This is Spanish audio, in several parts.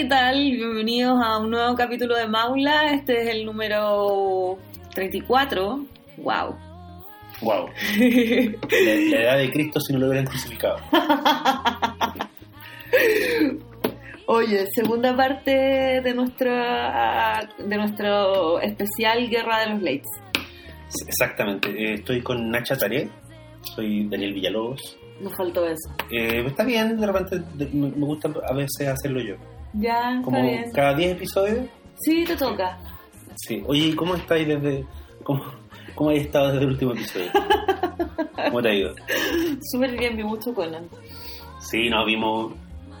¿qué tal? Bienvenidos a un nuevo capítulo de Maula. Este es el número 34. ¡Wow! Wow. La, la edad de Cristo si no lo hubieran crucificado. Oye, segunda parte de nuestra de nuestro especial Guerra de los Lakes. Exactamente. Eh, estoy con Nacha Taré. Soy Daniel Villalobos. Nos faltó eso. Eh, está bien, de repente me gusta a veces hacerlo yo. Ya, Como bien. cada 10 episodios. Sí, te toca. Sí. Oye, ¿y ¿cómo estáis desde... ¿Cómo, cómo has estado desde el último episodio? ¿Cómo te ha ido? Súper bien, vi mucho Conan. Sí, no, vimos,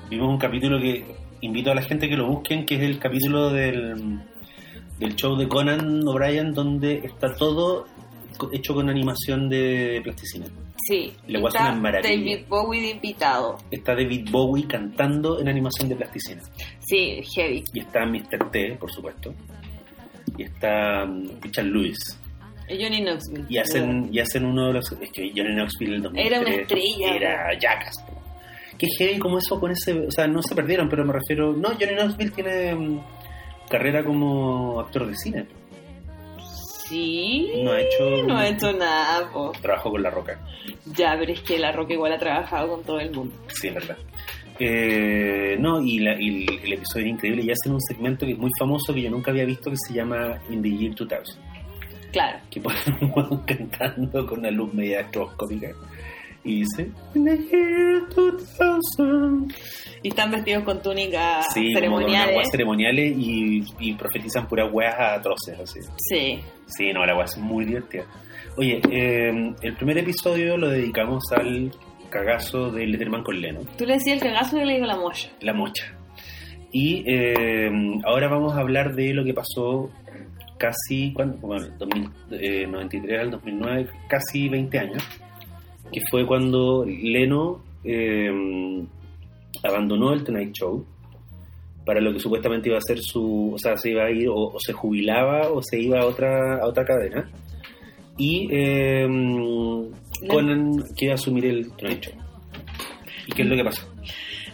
vimos un capítulo que invito a la gente que lo busquen, que es el capítulo del, del show de Conan O'Brien, donde está todo hecho con animación de plasticina. Sí, está una maravilla. David Bowie de invitado. Está David Bowie cantando en animación de plasticina. Sí, heavy. Y está Mr. T, por supuesto. Y está um, Richard Lewis. Y Johnny Knoxville. Y hacen, y hacen uno de los... Es que Johnny Knoxville el 2003 Era una estrella. Era Jackass. Qué heavy como eso con ese... O sea, no se perdieron, pero me refiero... No, Johnny Knoxville tiene mm, carrera como actor de cine. Sí. No ha hecho... No ha hecho nada, po. Trabajo con La Roca. Ya, pero es que La Roca igual ha trabajado con todo el mundo. Sí, es verdad. Eh, no, y, la- y el, el episodio es increíble. Y hacen un segmento que es muy famoso que yo nunca había visto que se llama In the Year 2000. Claro. que pone un hueón cantando con una luz media estroboscópica y dice In the year 2000 Y están vestidos con túnicas sí, como con ceremoniales. weas ceremoniales y, y profetizan puras weas atroces así. Sí. sí, no, la wea es muy divertida oye, eh, el primer episodio lo dedicamos al cagazo de Letterman con Leno Tú le decías el cagazo y yo le digo la mocha. la mocha y eh, ahora vamos a hablar de lo que pasó casi, ¿cuándo? Bueno, 2093 al 2009, casi 20 años, que fue cuando Leno eh, abandonó el Tonight Show para lo que supuestamente iba a ser su, o sea, se iba a ir o, o se jubilaba o se iba a otra, a otra cadena. Y eh, Conan quiere asumir el Tonight Show. ¿Y qué es lo que pasó?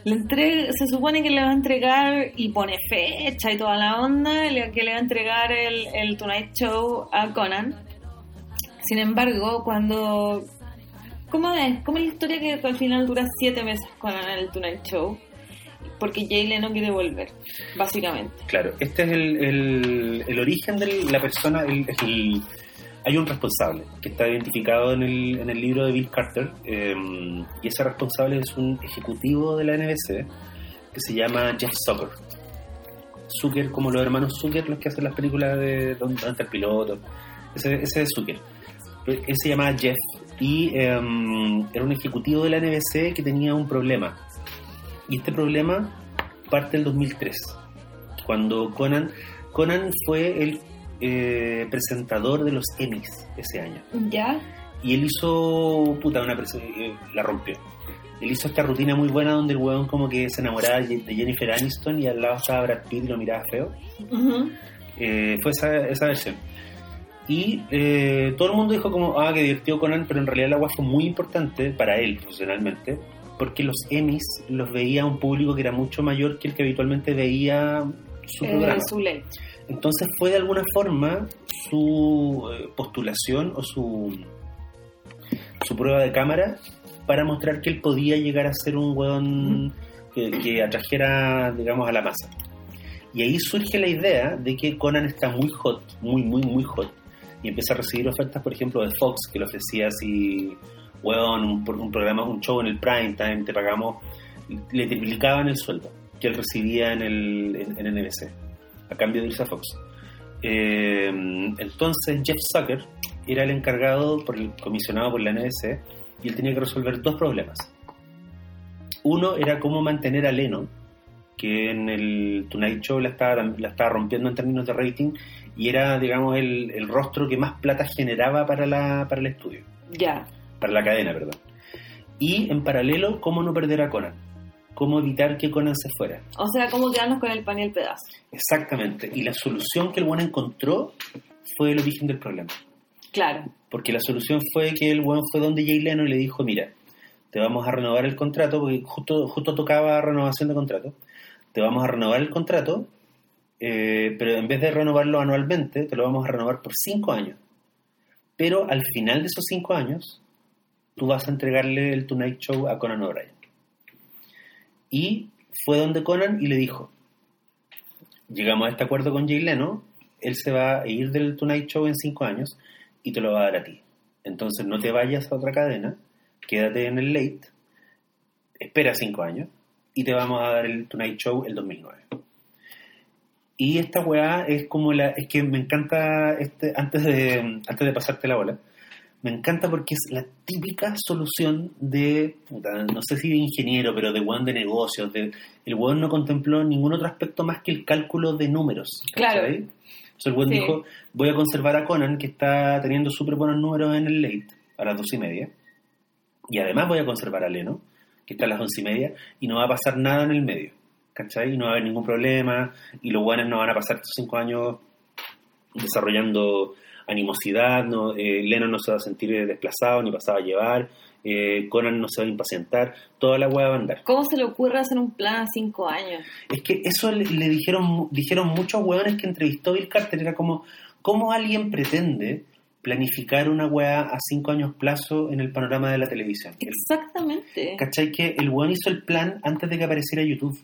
Le entrega, se supone que le va a entregar y pone fecha y toda la onda, que le va a entregar el, el Tonight Show a Conan. Sin embargo, cuando... ¿Cómo es? ¿Cómo es la historia que al final dura siete meses Conan en el Tonight Show? Porque Jay Leno quiere volver, básicamente. Claro, este es el, el, el origen de la persona. el- el- hay un responsable que está identificado en el, en el libro de Bill Carter eh, y ese responsable es un ejecutivo de la NBC que se llama Jeff Zucker. Zucker, como los hermanos Zucker, los que hacen las películas de Don el piloto. Ese, ese es Zucker. Él se llamaba Jeff y eh, era un ejecutivo de la NBC que tenía un problema. Y este problema parte del 2003 cuando Conan Conan fue el eh, presentador de los Emmys ese año ¿Ya? y él hizo puta una eh, la rompió él hizo esta rutina muy buena donde el weón como que se enamoraba de Jennifer Aniston y al lado estaba Brad Pitt y lo miraba feo. Eh, fue esa, esa versión y eh, todo el mundo dijo como ah que divertido Conan pero en realidad la agua fue muy importante para él profesionalmente porque los Emmys los veía un público que era mucho mayor que el que habitualmente veía su Eh, programa su ley. Entonces fue de alguna forma su eh, postulación o su, su prueba de cámara para mostrar que él podía llegar a ser un hueón que, que atrajera, digamos, a la masa. Y ahí surge la idea de que Conan está muy hot, muy, muy, muy hot. Y empieza a recibir ofertas, por ejemplo, de Fox, que le ofrecía así, hueón, un, un programa, un show en el prime time, te pagamos, le triplicaban el sueldo que él recibía en, el, en, en NBC a cambio de irse a Fox. Eh, entonces Jeff Zucker era el encargado, por el comisionado por la NBC, y él tenía que resolver dos problemas. Uno era cómo mantener a Leno, que en el Tonight Show la estaba, la estaba rompiendo en términos de rating, y era, digamos, el, el rostro que más plata generaba para, la, para el estudio, Ya. para la cadena, perdón. Y en paralelo, cómo no perder a Conan, cómo evitar que Conan se fuera. O sea, ¿cómo quedarnos con el pan y el pedazo? Exactamente. Y la solución que el buen encontró fue el origen del problema. Claro. Porque la solución fue que el buen fue donde Jay Leno y le dijo, mira, te vamos a renovar el contrato, porque justo, justo tocaba renovación de contrato, te vamos a renovar el contrato, eh, pero en vez de renovarlo anualmente, te lo vamos a renovar por cinco años. Pero al final de esos cinco años, tú vas a entregarle el Tonight Show a Conan O'Brien. Y fue donde Conan y le dijo, llegamos a este acuerdo con Jay Leno, él se va a ir del Tonight Show en cinco años y te lo va a dar a ti. Entonces no te vayas a otra cadena, quédate en el late, espera cinco años y te vamos a dar el Tonight Show el 2009. Y esta weá es como la. Es que me encanta. Este, antes, de, antes de pasarte la bola, me encanta porque es la típica solución de. no sé si de ingeniero, pero de weón de negocios. De, el weón no contempló ningún otro aspecto más que el cálculo de números. Claro. ¿cachai? Entonces el weón Sí. dijo: voy a conservar a Conan, que está teniendo súper buenos números en el late, a las dos y media. Y además voy a conservar a Leno, que está a las once y media, y no va a pasar nada en el medio. ¿Cachai? Y no va a haber ningún problema, y los buenos no van a pasar estos cinco años desarrollando animosidad, no, eh, Leno no se va a sentir desplazado ni pasado a llevar, eh, Conan no se va a impacientar, toda la hueá va a andar. ¿Cómo se le ocurre hacer un plan a cinco años? Es que eso le, le dijeron dijeron muchos hueones que entrevistó Bill Carter, era como, ¿cómo alguien pretende planificar una hueá a cinco años plazo en el panorama de la televisión? El- Exactamente. ¿Cachai? Que el hueón hizo el plan antes de que apareciera YouTube,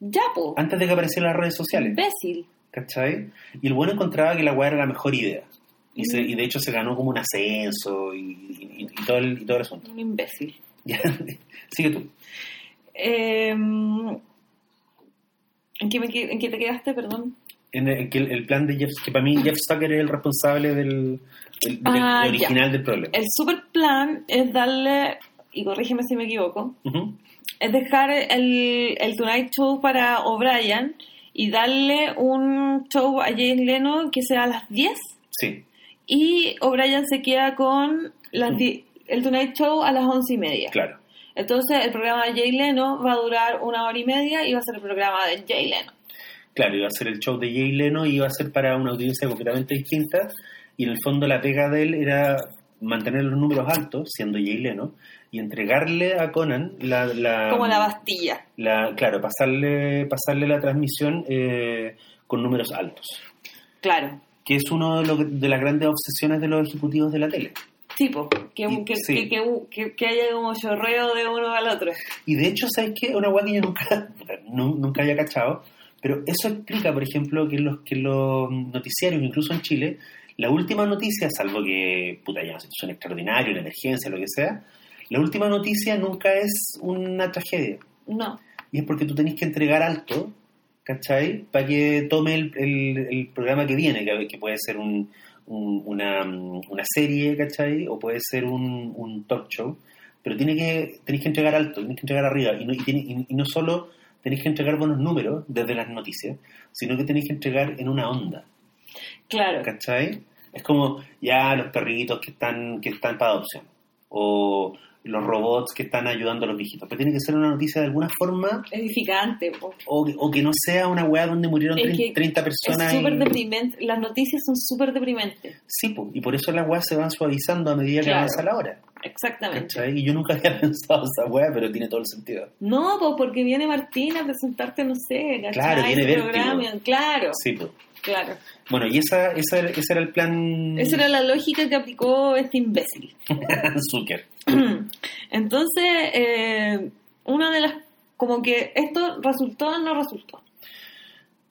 Ya, po. antes de que aparecieran las redes sociales. Imbécil. ¿Cachai? Y el bueno encontraba que la weá era la mejor idea. Y, se- Ujú. y de hecho se ganó como un ascenso y, y- y todo, el, todo el asunto. Un imbécil. Ya, Sigue tú. Eh, ¿en, qué me ¿En qué te quedaste, perdón? En el, el, el plan de Jeff, que para mí Jeff Zucker es el responsable del, del- Ah, del original del problema. El super plan es darle, y corrígeme si me equivoco, Ujú. es dejar el, el Tonight Show para O'Brien y darle un show a Jane Leno que sea a las 10 Sí, y O'Brien se queda con las di- el Tonight Show a las once y media. claro. Entonces el programa de Jay Leno va a durar una hora y media y va a ser el programa de Jay Leno. Claro, iba a ser el show de Jay Leno y iba a ser para una audiencia completamente distinta. Y en el fondo la pega de él era mantener los números altos, siendo Jay Leno, y entregarle a Conan la... la Como la Bastilla. la, claro, pasarle, pasarle la transmisión eh, con números altos, Claro. que es uno de, lo de las grandes obsesiones de los ejecutivos de la tele. Tipo, que, Y- que, sí. que, que, que- que haya como chorreo de uno al otro. Y de hecho, ¿sabes qué? Una hueá que yo nunca, nu- nunca había cachado, pero eso explica, por ejemplo, que los, que los noticiarios, incluso en Chile, la última noticia, salvo que, puta, ya, una situación extraordinaria, una emergencia, lo que sea, la última noticia nunca es una tragedia. No. Y es porque tú tenés que entregar alto, ¿cachai? Para que tome el, el- el programa que viene, que, que puede ser un- un- una, una serie, ¿cachai? O puede ser un, un talk show. Pero tiene que, tenés que entregar alto, tenés que entregar arriba. Y no, y tiene- y- y no solo tenés que entregar buenos números desde las noticias, sino que tenés que entregar en una onda, Claro. ¿cachai? Es como ya los perritos que están, que están para adopción. O los robots que están ayudando a los viejitos. Pero tiene que ser una noticia de alguna forma Edificante. po. o, o que no sea una weá donde murieron Es 30, que 30 Es personas. súper y- deprimente. Las noticias son súper deprimentes. Sí, po, y por eso las weas se van suavizando a medida que Claro. avanza la hora. Exactamente. ¿cachai? Y yo nunca había pensado esa weá, pero tiene todo el sentido. No, pues porque viene Martín a presentarte, no sé, ¿cachai? Claro, viene Vértigo. programa. Claro, Sí, pues. Claro. Bueno, y esa, esa, ese era el plan Esa era la lógica que aplicó este imbécil. Zucker. Entonces, eh, una de las... Como que esto resultó o no resultó.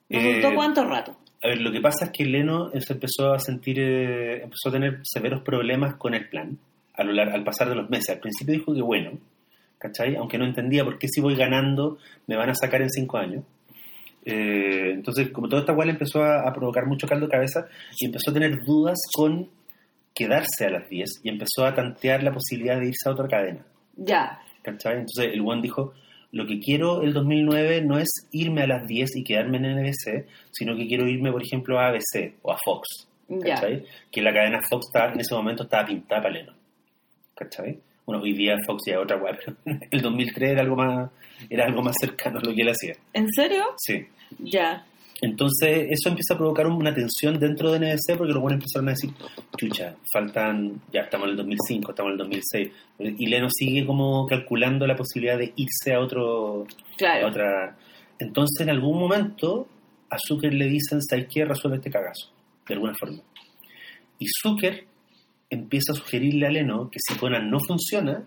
¿Resultó Eh, cuánto rato? A ver, lo que pasa es que Leno se empezó a sentir, eh, empezó a tener severos problemas con el plan a lo lar- al pasar de los meses. Al principio dijo que bueno, ¿cachai? Aunque no entendía por qué si voy ganando me van a sacar en cinco años. Eh, entonces, como toda esta cual empezó a, a provocar mucho caldo de cabeza y empezó a tener dudas con quedarse a las 10 y empezó a tantear la posibilidad de irse a otra cadena. Ya, ¿cachai? Entonces el One dijo, lo que quiero el 2009 no es irme a las 10 y quedarme en NBC, sino que quiero irme, por ejemplo, a ABC o a Fox, ya. ¿cachai? Que la cadena Fox estaba- en ese momento estaba pintada para Leno, ¿cachai? Bueno, hoy día Fox ya es otra web, pero el 2003 era algo más era algo más cercano a lo que él hacía. ¿En serio? Sí. Ya. Entonces eso empieza a provocar una tensión dentro de NBC porque los buenos empezaron a decir, chucha, faltan, ya estamos en el 2005, estamos en el 2006, y Leno sigue como calculando la posibilidad de irse a otro, a Claro. otra, Entonces, en algún momento, a Zucker le dicen, ¿sabes qué? Resuelve este cagazo, de alguna forma. Y Zucker empieza a sugerirle a Leno que si Conan no funciona,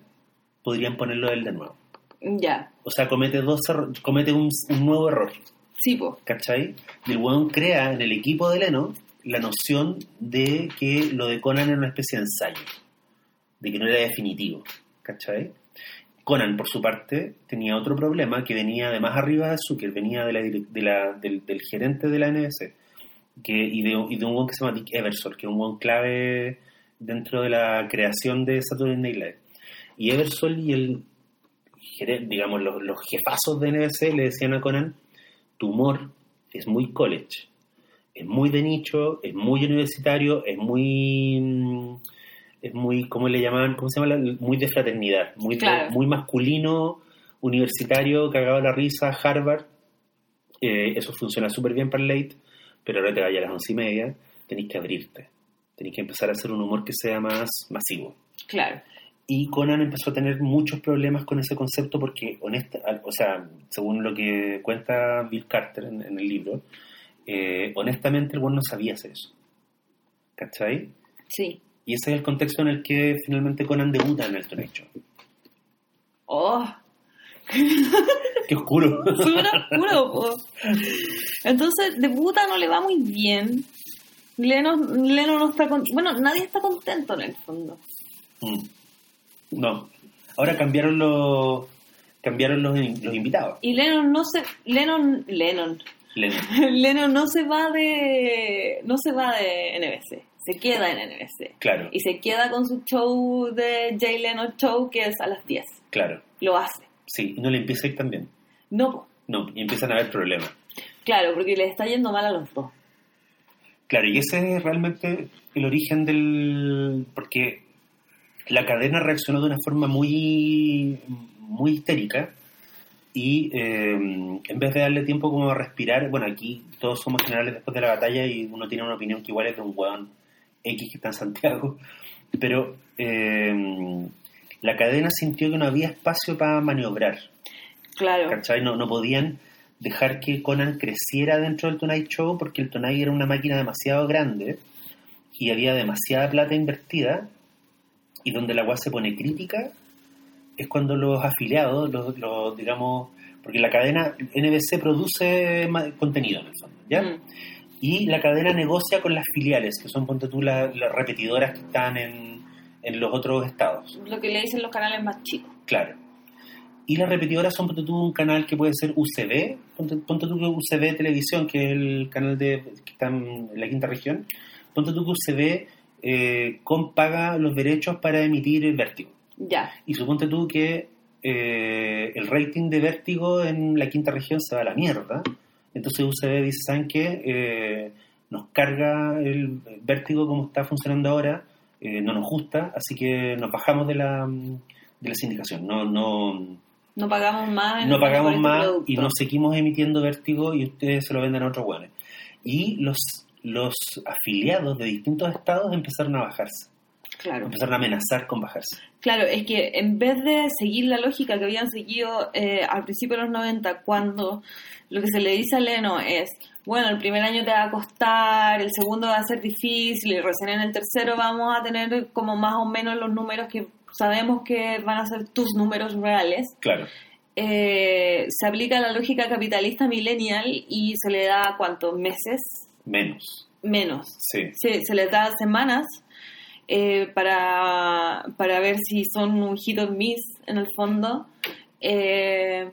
podrían ponerlo él de nuevo. Ya. O sea, comete, dos comete un, un nuevo error, Sí, po. ¿cachai? Y el weón crea en el equipo de Leno la noción de que lo de Conan era una especie de ensayo, de que no era definitivo, ¿cachai? Conan, por su parte, tenía otro problema que venía de más arriba de Zucker, venía de la, de la- del, del gerente de la NBC que, y, de, y de un weón que se llama Dick Eversole, que es un weón clave dentro de la creación de Saturday Night Live. Y Eversole y el, digamos, los, los jefazos de NBC le decían a Conan, tu humor es muy college, es muy de nicho, es muy universitario, es muy... mm, Es muy, ¿cómo le llamaban? ¿Cómo se llama? La- Muy de fraternidad, muy, Claro. muy masculino, universitario, cagado a la risa, Harvard. Eh, eso funciona súper bien para el late, pero ahora te vayas a las once y media, tenés que abrirte. Tenés que empezar a hacer un humor que sea más masivo. Claro. Y Conan empezó a tener muchos problemas con ese concepto porque, honesta, o sea, según lo que cuenta Bill Carter en, en el libro, eh, honestamente el buen no sabía hacer eso. ¿Cachai? Sí. Y ese es el contexto en el que finalmente Conan debuta en el Show. Oh, ¡Qué oscuro! súper oscuro, po. Entonces, debuta no le va muy bien. Leno, Leno no está con... Bueno, nadie está contento en el fondo. Mm. No. Ahora cambiaron los cambiaron los, los invitados. Y Lennon no se... Lennon... Lennon. Lennon. Lennon no se va de... No se va de NBC. Se queda en NBC. Claro, Y se queda con su show de Jay Leno Show, que es a las 10. claro. Lo hace. Sí, y no le empieza a ir tan bien. No. No, y empiezan a haber problemas. claro, porque le está yendo mal a los dos. Claro, y ese es realmente el origen del... porque la cadena reaccionó de una forma muy, muy histérica y eh, en vez de darle tiempo como a respirar, bueno, aquí todos somos generales después de la batalla y uno tiene una opinión que igual es de un hueón X que está en Santiago, pero eh, la cadena sintió que no había espacio para maniobrar. Claro. ¿cachai? No, no podían dejar que Conan creciera dentro del Tonight Show porque el Tonight era una máquina demasiado grande y había demasiada plata invertida y donde la UAS se pone crítica es cuando los afiliados, los, los, digamos, porque la cadena NBC produce contenido en el fondo, ¿ya? Mm. Y la cadena negocia con las filiales, que son, ponte tú, la- las repetidoras que están en, en los otros estados. Lo que le dicen los canales más chicos. Claro. Y las repetidoras son, ponte tú, un canal que puede ser UCB, ponte, ponte tú que UCB Televisión, que es el canal de, que está en la quinta región, ponte tú que UCB eh, paga los derechos para emitir Vértigo. Ya. Y suponte tú que eh, el rating de Vértigo en la quinta región se va a la mierda. Entonces UCB dice, ¿saben qué? Eh, nos carga el Vértigo como está funcionando ahora, eh, no nos gusta, así que nos bajamos de la, de la sindicación. No, no, No pagamos más. no fondo pagamos este más y nos seguimos emitiendo Vértigo y ustedes se lo venden a otros buenos. Y los, los afiliados de distintos estados empezaron a bajarse, Claro. empezaron a amenazar con bajarse. Claro, es que en vez de seguir la lógica que habían seguido eh, al principio de los 90, cuando lo que se le dice a Leno es, bueno, el primer año te va a costar, el segundo va a ser difícil, y recién en el tercero vamos a tener como más o menos los números que sabemos que van a ser tus números reales, Claro, eh, se aplica la lógica capitalista millennial y se le da cuántos meses menos. menos. Sí, Se, se les da semanas eh, para, para ver si son un hit or miss en el fondo. Eh,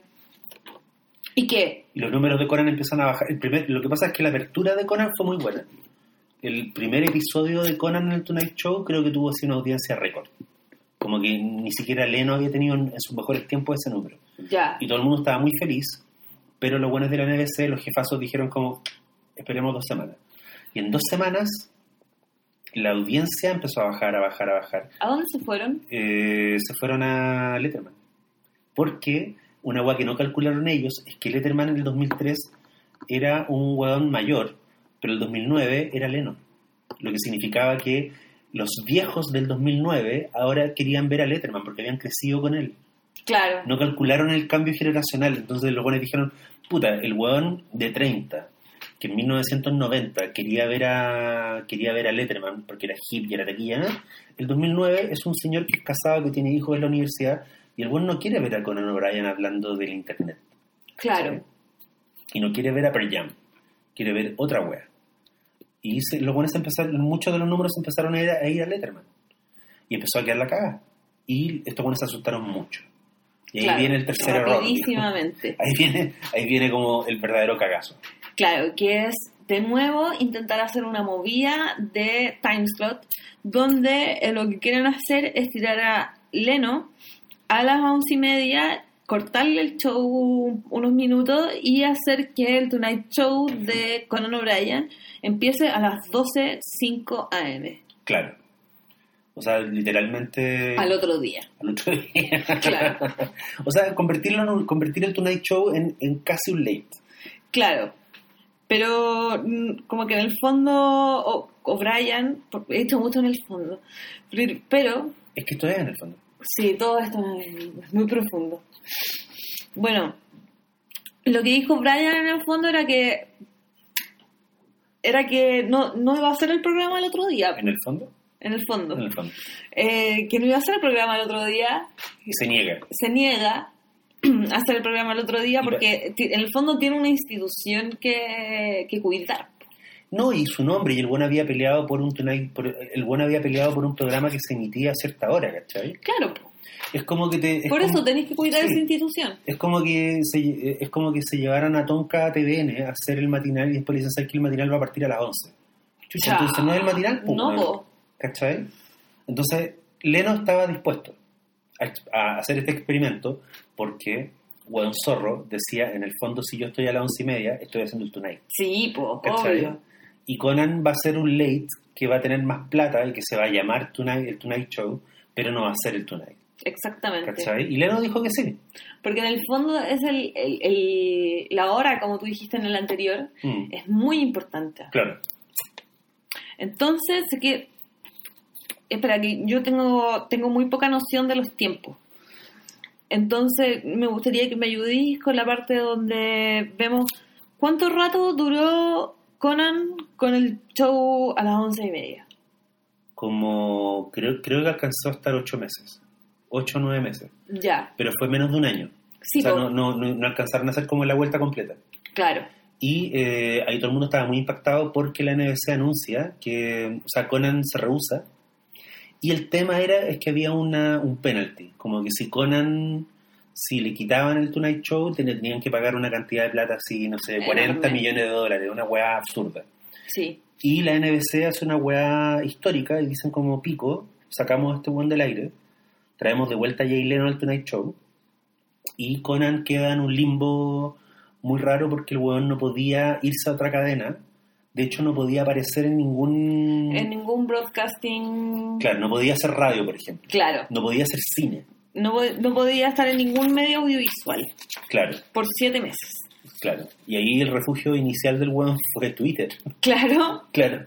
¿Y qué? y los números de Conan empiezan a bajar. El primer, lo que pasa es que la apertura de Conan fue muy buena. El primer episodio de Conan en el Tonight Show creo que tuvo así una audiencia récord. Como que ni siquiera Leno había tenido en sus mejores tiempos ese número. Ya. y todo el mundo estaba muy feliz, pero los buenos de la NBC, los jefazos dijeron como, esperemos dos semanas. Y en dos semanas la audiencia empezó a bajar, a bajar, a bajar. ¿A dónde se fueron? Eh, se fueron a Letterman. Porque una hueá que no calcularon ellos es que Letterman en el 2003 era un hueón mayor, pero el 2009 era Lennon. Lo que significaba que los viejos del 2009 ahora querían ver a Letterman porque habían crecido con él Claro. no calcularon el cambio generacional. Entonces los buenos dijeron, puta, el weón de 30, que en 1990 quería ver a quería ver a Letterman porque era hip y era taquilla, ¿no? el 2009 es un señor que es casado, que tiene hijos en la universidad, y el weón no quiere ver a Conan O'Brien hablando del internet. Claro. Y no quiere ver a Pearl Jam, quiere ver otra wea. Y se, los buenos empezaron, muchos de los números empezaron a ir a, a ir a Letterman. Y empezó a quedar la caga. Y estos buenos se asustaron mucho. Y ahí Claro, viene el tercer error. Ahí viene, ahí viene como el verdadero cagazo. Claro, que es de nuevo intentar hacer una movida de time slot donde eh, lo que quieren hacer es tirar a Leno a las once y media, cortarle el show unos minutos y hacer que el Tonight Show de Conan O'Brien empiece a las 12.05 am, Claro. O sea, literalmente... al otro día. al otro día. Claro. o sea, convertirlo en un- convertir el Tonight Show en, en casi un late. Claro, pero mm, como que en el fondo O- O'Brien, he hecho mucho en el fondo, pero- pero Es que esto es en el fondo. Sí, todo esto es muy profundo. Bueno, lo que dijo Brian en el fondo era que era que no, no iba a hacer el programa el otro día, En el fondo. en el fondo. En el fondo. Eh, que no iba a hacer el programa el otro día, se niega. se niega a hacer el programa el otro día porque en el fondo tiene una institución que, que cuidar. No, y su nombre, y el buen había peleado por un por- el buen había peleado por un programa que se emitía a cierta hora, ¿cachai? Claro, po. Es como que te... es por como- eso tenéis que cuidar sí. esa institución. Es como que se, es como que se llevaran a Tonka a TVN a hacer el matinal y después le dicen "¿Sabes que el matinal va a partir a las 11. Chucha, entonces no es el matinal, pues, No, po. ¿cachai? Entonces, Leno estaba dispuesto a, a hacer este experimento porque Weón Zorro decía, en el fondo, si yo estoy a las once y media, estoy haciendo el Tonight. Sí, ¿cachai? obvio. Y Conan va a ser un late que va a tener más plata y que se va a llamar Tonight, el Tonight Show, pero no va a ser el Tonight. Exactamente. ¿Cachai? Y Leno dijo que sí. Porque en el fondo es el, el- el- la hora, como tú dijiste en el anterior, Mm, es muy importante. Claro. Entonces, es que, espera, que yo tengo, tengo muy poca noción de los tiempos. Entonces, me gustaría que me ayudéis con la parte donde vemos cuánto rato duró Conan con el show a las once y media. Como creo, creo que alcanzó a estar ocho meses. Ocho o nueve meses. Ya, Pero fue menos de un año. sí, o sea, no, no, no, alcanzaron a hacer como la vuelta completa. claro. Y eh, ahí todo el mundo estaba muy impactado porque la NBC anuncia que, o sea, Conan se rehúsa. Y el tema era es que había una, un penalty, como que si Conan, si le quitaban el Tonight Show, ten- tenían que pagar una cantidad de plata así, no sé, 40 Enorme. millones de dólares, una weá absurda. Sí, Y la NBC hace una weá histórica y dicen como pico, sacamos a este weón del aire, traemos de vuelta a Jay Leno al Tonight Show y Conan queda en un limbo muy raro porque el weón no podía irse a otra cadena, de hecho no podía aparecer en ningún... en ningún broadcasting. Claro, no podía hacer radio, por ejemplo, Claro, no podía hacer cine, no, no podía estar en ningún medio audiovisual claro, por siete meses. claro. Y ahí el refugio inicial del weón fue Twitter. Claro, Claro.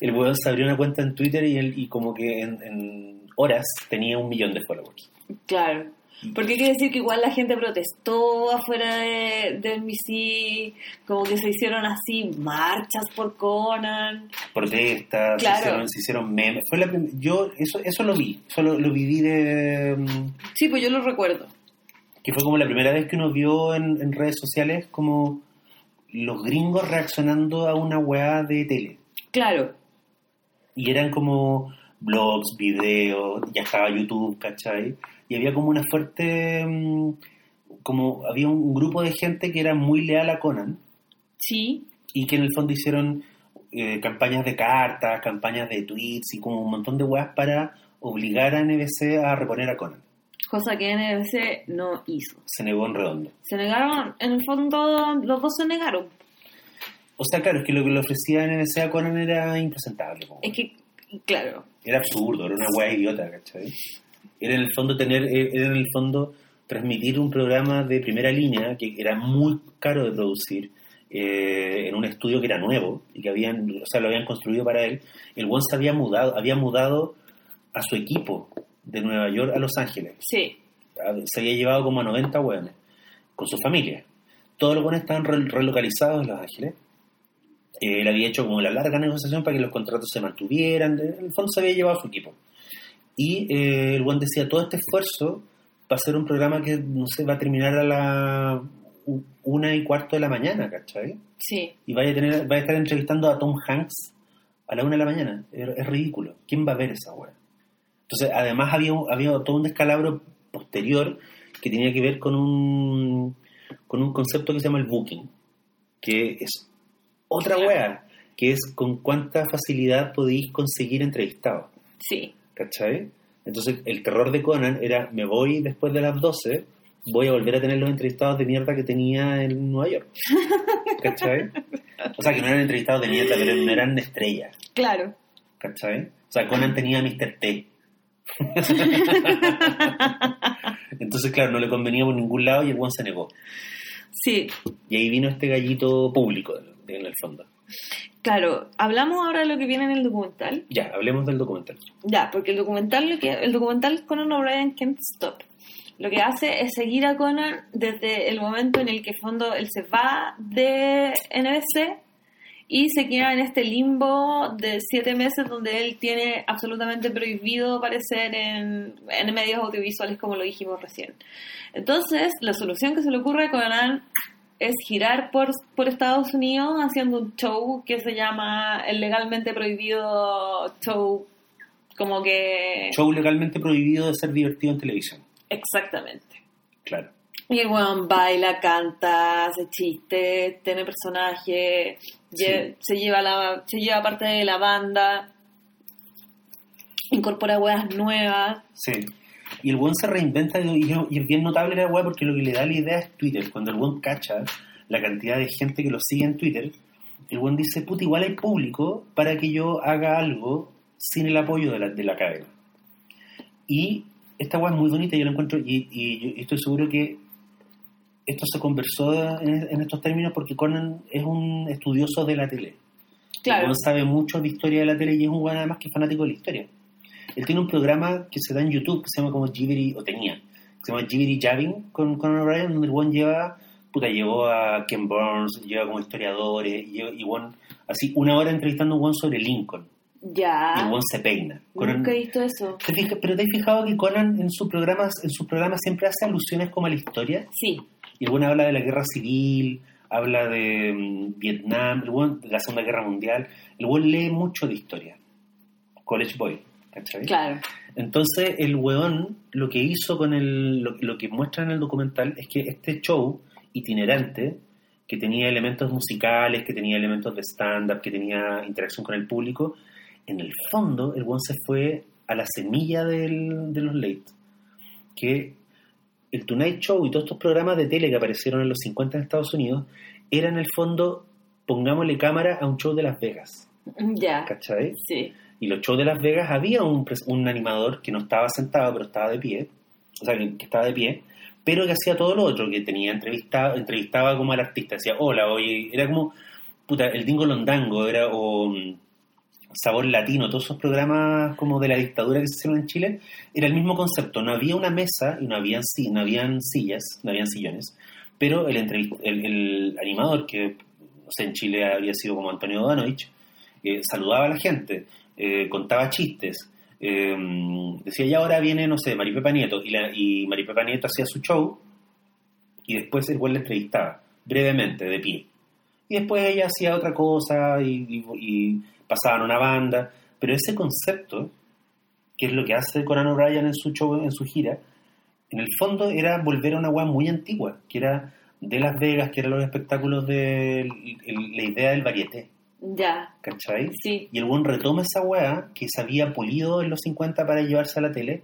El weón se abrió una cuenta en Twitter y, él, y como que en, en horas tenía un millón de followers. claro. Porque hay que decir que igual la gente protestó afuera de, de NBC, como que se hicieron así marchas por Conan. Protestas, Claro. se, hicieron, se hicieron memes. Fue la yo eso, eso lo vi, eso lo, lo viví de... mm, Sí, pues yo lo recuerdo. que fue como la primera vez que uno vio en, en redes sociales como los gringos reaccionando a una weá de tele. Claro, Y eran como blogs, videos, ya estaba YouTube, ¿cachai? Y había como una fuerte... mm, como había un grupo de gente que era muy leal a Conan sí, y que en el fondo hicieron eh, campañas de cartas, campañas de tweets y como un montón de weas para obligar a NBC a reponer a Conan. cosa que NBC no hizo. Se negó en redondo. Se negaron, en el fondo los dos se negaron. O sea, claro, es que lo que le ofrecía NBC a Conan era impresentable. Es que, claro, Era absurdo, era una wea idiota, ¿cachai? Era en el fondo tener, eh, era en el fondo transmitir un programa de primera línea que era muy caro de producir eh, en un estudio que era nuevo y que habían, o sea, lo habían construido para él. El buen se había mudado, había mudado a su equipo de Nueva York a Los Ángeles. sí, Se había llevado como a 90 hueones con su familia. todos los buenos estaban re- relocalizados en Los Ángeles. Él había hecho como la larga negociación para que los contratos se mantuvieran. En el fondo se había llevado a su equipo. Y eh, el buen decía, todo este esfuerzo va a ser un programa que, no sé, va a terminar a la una y cuarto de la mañana, ¿cachai? Sí. Y vaya a, tener, vaya a estar entrevistando a Tom Hanks a la una de la mañana. Es, es ridículo. ¿Quién va a ver esa weá? Entonces, además había todo un descalabro posterior que tenía que ver con un, con un concepto que se llama el booking, que es otra weá, que es con cuánta facilidad podéis conseguir entrevistados. Sí. ¿cachai? Entonces, el terror de Conan era, me voy después de las 12, voy a volver a tener los entrevistados de mierda que tenía en Nueva York. ¿Cachai? O sea, que no eran entrevistados de mierda, pero no eran estrellas. Claro. ¿Cachai? O sea, Conan tenía a Mr. T. Entonces, claro, no le convenía por ningún lado y el buen se negó. Sí. Y ahí vino este gallito público, en el fondo. Claro. Hablamos ahora de lo que viene en el documental. Ya, hablemos del documental. Ya, porque el documental, lo que, el documental Conan O'Brien Can't Stop, lo que hace es seguir a Conan desde el momento en el que fondo él se va de NBC y se queda en este limbo de siete meses donde él tiene absolutamente prohibido aparecer en, en medios audiovisuales como lo dijimos recién. Entonces, la solución que se le ocurre a Conan es girar por, por Estados Unidos haciendo un show que se llama el legalmente prohibido show como que... Show legalmente prohibido de ser divertido en televisión. Exactamente. Claro. Y el weón baila, canta, hace chistes, tiene personaje, lle- se, lleva la, se lleva parte de la banda, incorpora weas nuevas. Sí. Y el buen se reinventa y, y- es bien notable la weá porque lo que le da la idea es Twitter. Cuando el buen cacha la cantidad de gente que lo sigue en Twitter, el buen dice, puta, igual hay público para que yo haga algo sin el apoyo de la, de la cadena. Y esta weá es muy bonita, yo la encuentro, y, estoy seguro que esto se conversó en, en estos términos porque Conan es un estudioso de la tele. Claro. El weón sabe mucho de historia de la tele y es un weón además que es fanático de la historia. Él tiene un programa que se da en YouTube que se llama como Jibiri, o tenía, que se llama Jibiri Jabbing con Conan O'Brien, donde el weón lleva, puta, llevó a Ken Burns, lleva como historiadores, y, y weón, así una hora entrevistando a un weón sobre Lincoln. Y Ya. weón se peina. Conan- Nunca he visto eso. ¿Te fijas- pero te has fijado que Conan en sus programas, en sus programas siempre hace alusiones como a la historia. Sí. Y el buen habla de la guerra civil, habla de mm, Vietnam, el buen de la Segunda Guerra Mundial. El buen lee mucho de historia. College Boy, ¿cachai? Claro. Entonces, el weón lo que hizo con el. Lo, lo que muestra en el documental es que este show itinerante, que tenía elementos musicales, que tenía elementos de stand-up, que tenía interacción con el público, en el fondo, el weón se fue a la semilla del- de los late. Que el Tonight Show y todos estos programas de tele que aparecieron en los 50 en Estados Unidos eran en el fondo, pongámosle cámara a un show de Las Vegas. Ya. ¿Cachai? Sí. Y los shows de Las Vegas había un, animador que no estaba sentado, pero estaba de pie, o sea, que estaba de pie, pero que hacía todo lo otro, que tenía entrevistado, entrevistaba como al artista, decía, hola, oye, era como, puta, el Dingo Londango, era, o mm, Sabor Latino, todos esos programas como de la dictadura que se hicieron en Chile, era el mismo concepto, no había una mesa y no habían, no habían sillas, no habían sillones, pero el, el, el animador, que no sé, en Chile había sido como Antonio Donovich, eh, saludaba a la gente, eh, contaba chistes, eh, decía, y ahora viene, no sé, Maripepa Nieto, y, la, y Maripepa Nieto hacía su show, y después el güey la entrevistaba, brevemente, de pie. Y después ella hacía otra cosa, y, y- y pasaban una banda, pero ese concepto, que es lo que hace Conan O'Brien en su show, en su gira, en el fondo era volver a una weá muy antigua, que era de Las Vegas, que eran los espectáculos de la idea del varieté, Ya. ¿cachai? Sí. Y el buen retoma esa weá que se había pulido en los 50 para llevarse a la tele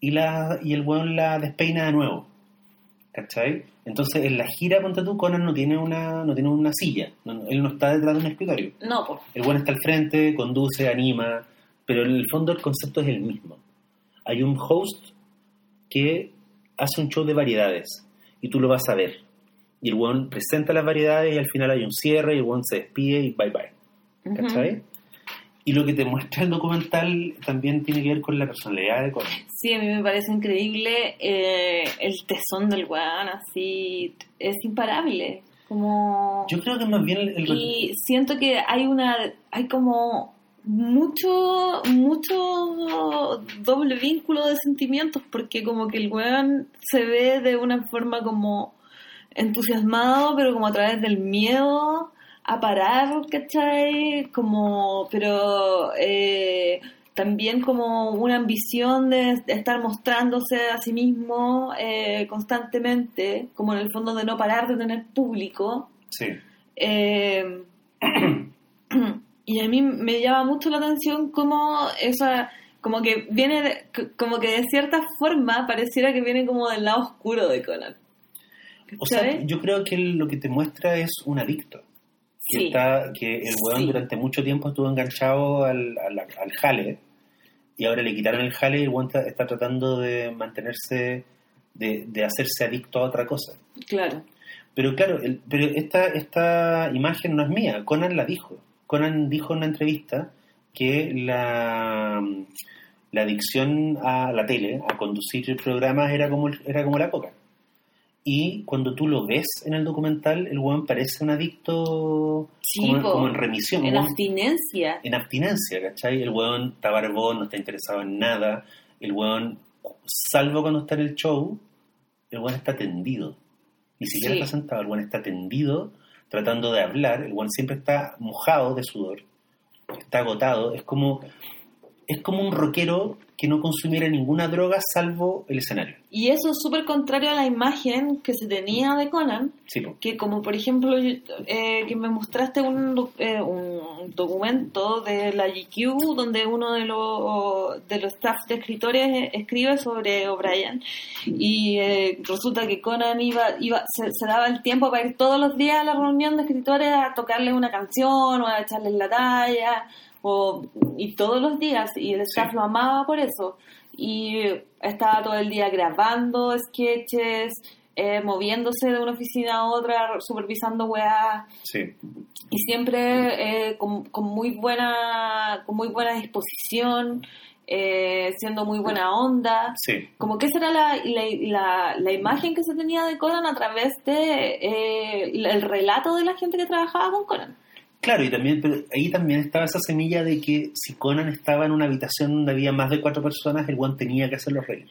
y, la, y el buen la despeina de nuevo. ¿Cachai? Entonces en la gira, ponte tú, Conan no tiene una, no tiene una silla. No- él no está detrás de un escritorio. No, pues. El buen está al frente, conduce, anima, pero en el fondo el concepto es el mismo. Hay un host que hace un show de variedades y tú lo vas a ver. Y el buen presenta las variedades y al final hay un cierre y el buen se despide y bye bye. ¿Cachai? Y lo que te muestra el documental también tiene que ver con la personalidad de Conan. Sí, a mí me parece increíble eh, el tesón del weón, así, es imparable. Como... Yo creo que más bien el... el- Y siento que hay una, hay como mucho, mucho doble vínculo de sentimientos, porque como que el weón se ve de una forma como entusiasmado, pero como a través del miedo a parar, ¿cachai? Como, pero eh, también como una ambición de, estar mostrándose a sí mismo eh, constantemente, como en el fondo de no parar de tener público. Sí. Eh, y a mí me llama mucho la atención cómo esa, como que viene, como que de cierta forma pareciera que viene como del lado oscuro de Conan. O sea, yo creo que lo que te muestra es un adicto. Que, Sí. está, que el weón Sí. durante mucho tiempo estuvo enganchado al, al, al jale y ahora le quitaron el jale y el weón está, está tratando de mantenerse, de, de hacerse adicto a otra cosa. Claro. Pero claro, el- pero esta, esta imagen no es mía, Conan la dijo. Conan dijo en una entrevista que la, la adicción a la tele, a conducir programas, era como, era como la coca. Y cuando tú lo ves en el documental, el weón parece un adicto Sí, como, po. como en remisión, En weón- abstinencia. en abstinencia, ¿cachai? El weón está barbón, no está interesado en nada. El weón, salvo cuando está en el show, el weón está tendido. Ni siquiera Sí. está sentado, el weón está tendido tratando de hablar. El weón siempre está mojado de sudor, está agotado. Es como, es como un rockero que no consumiera ninguna droga salvo el escenario. Y eso es súper contrario a la imagen que se tenía de Conan, Sí, que como por ejemplo eh, que me mostraste un, eh, un documento de la GQ donde uno de los de los staff de escritores eh, escribe sobre O'Brien. Y eh, resulta que Conan iba iba se, se daba el tiempo para ir todos los días a la reunión de escritores a tocarles una canción o a echarles la talla o, y todos los días y el staff Sí. lo amaba por eso y estaba todo el día grabando sketches, eh, moviéndose de una oficina a otra, supervisando weas Sí, y siempre eh, con, con muy buena con muy buena disposición, eh, siendo muy buena onda. sí. Como que esa era la, la, la, la imagen que se tenía de Conan a través de eh, el relato de la gente que trabajaba con Conan. Claro, y también, pero ahí también estaba esa semilla de que si Conan estaba en una habitación donde había más de cuatro personas, el one tenía que hacerlo reír.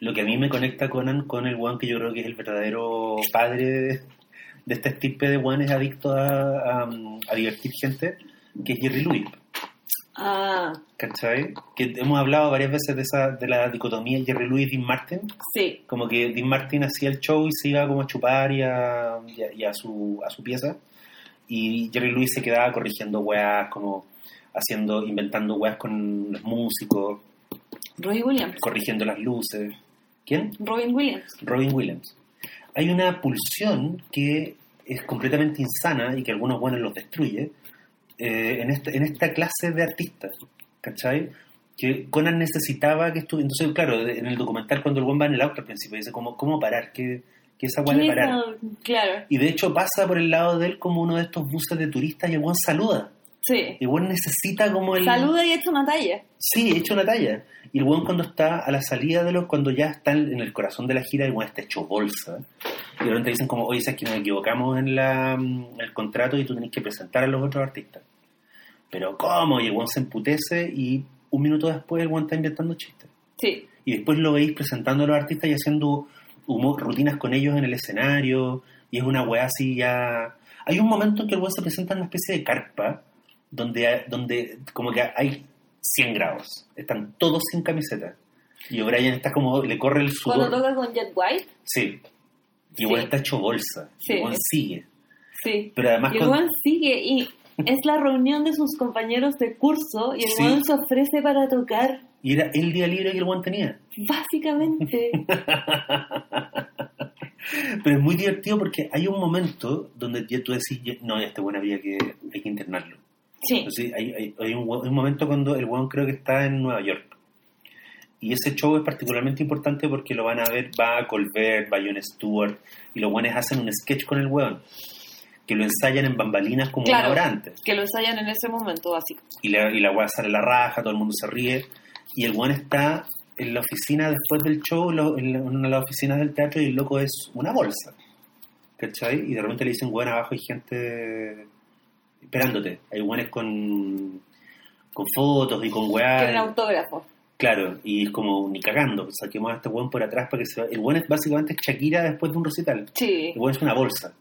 Lo que a mí me conecta Conan con el one que yo creo que es el verdadero padre de, de este estirpe de one es adicto a, a, a divertir gente, que es Jerry Lewis. Ah, ¿Cachai? Que hemos hablado varias veces de esa de la dicotomía Jerry Lewis Dean Martin. sí, Como que Dean Martin hacía el show y se iba como a chupar y a, y a- y a su, a su pieza. Y Jerry Lewis se quedaba corrigiendo weas, como haciendo, inventando weas con los músicos, Robbie Williams. corrigiendo las luces. ¿Quién? Robin Williams. Robin Williams. Hay una pulsión que es completamente insana y que algunos buenos los destruye eh, en, esta, en esta clase de artistas, ¿cachai? Que Conan necesitaba que estuviera... Entonces, claro, en el documental cuando el buen va en el auto al principio dice, ¿cómo, cómo parar? ¿Qué, qué esa weá de ¿Qué parar? es? Claro, Y de hecho pasa por el lado de él como uno de estos buses de turistas y el buen saluda. sí. Y el buen necesita como el... Saluda y echa una talla. Sí, hecho una talla. Y el buen cuando está a la salida de los, cuando ya está en el corazón de la gira, el buen está hecho bolsa. Y de repente dicen como, oye, sabes que nos equivocamos en, la, mm, en el contrato y tú tenés que presentar a los otros artistas. Pero ¿cómo? Y el buen se emputece y un minuto después el buen está inventando chistes. Sí, Y después lo veis presentando a los artistas y haciendo humor, rutinas con ellos en el escenario. Y es una weá así ya... Hay un momento en que el buen se presenta en una especie de carpa donde, donde como que hay 100 grados. Están todos sin camiseta. Y O'Brien está como... Le corre el sudor. cuando toca con Jet White, Sí. Y Sí. está hecho bolsa. Sí. Y sigue. sí. Pero además Y el con- weón sigue y es la reunión de sus compañeros de curso y el Sí. se ofrece para tocar, Y era el día libre que el buen tenía. básicamente. Pero es muy divertido porque hay un momento donde ya tú decís, no, este buen había que, hay que internarlo. Sí, Entonces, hay, hay- hay un, momento cuando el weón creo que está en Nueva York. Y ese show es particularmente importante porque lo van a ver, va a Colbert, va Jon Stewart, y los weones hacen un sketch con el weón, que lo ensayan en bambalinas como Claro. una hora antes. que lo ensayan en ese momento básico. Y la, y la weá sale la raja, todo el mundo se ríe, y el weón está en la oficina después del show, lo- en, la- en una de las oficinas del teatro, y el loco es una bolsa. ¿cachai? Y de repente le dicen, weón, abajo hay gente esperándote. Hay weones con, con fotos y con weá. Quieren autógrafo. Claro, y es como ni cagando, saquemos a este weón por atrás para que se. El weón es básicamente Shakira después de un recital. Sí. El weón es una bolsa.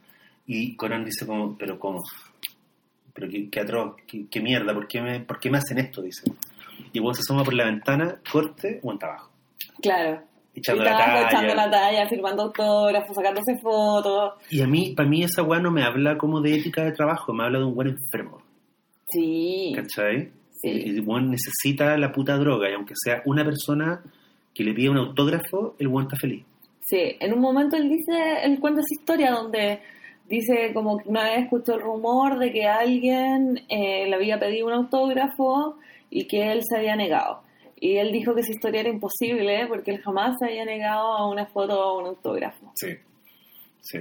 Y Conan dice como, pero ¿cómo? Pero qué, qué atroz, qué, qué mierda, ¿por qué, me, ¿por qué me hacen esto? Dice. Y weón se asoma por la ventana, corte, weón está abajo. Claro. Echando Y la talla. echando la talla, firmando autógrafos, sacándose fotos. Y a mí, para mí esa weá no me habla como de ética de trabajo, me habla de un buen enfermo. Sí. ¿Cachai? Sí. El buen necesita la puta droga y aunque sea una persona que le pide un autógrafo, el buen está feliz. Sí, en un momento él dice, él cuenta esa historia donde dice como que una vez escuchó el rumor de que alguien eh, le había pedido un autógrafo y que él se había negado. Y él dijo que esa historia era imposible porque él jamás se había negado a una foto o a un autógrafo. Sí. Sí.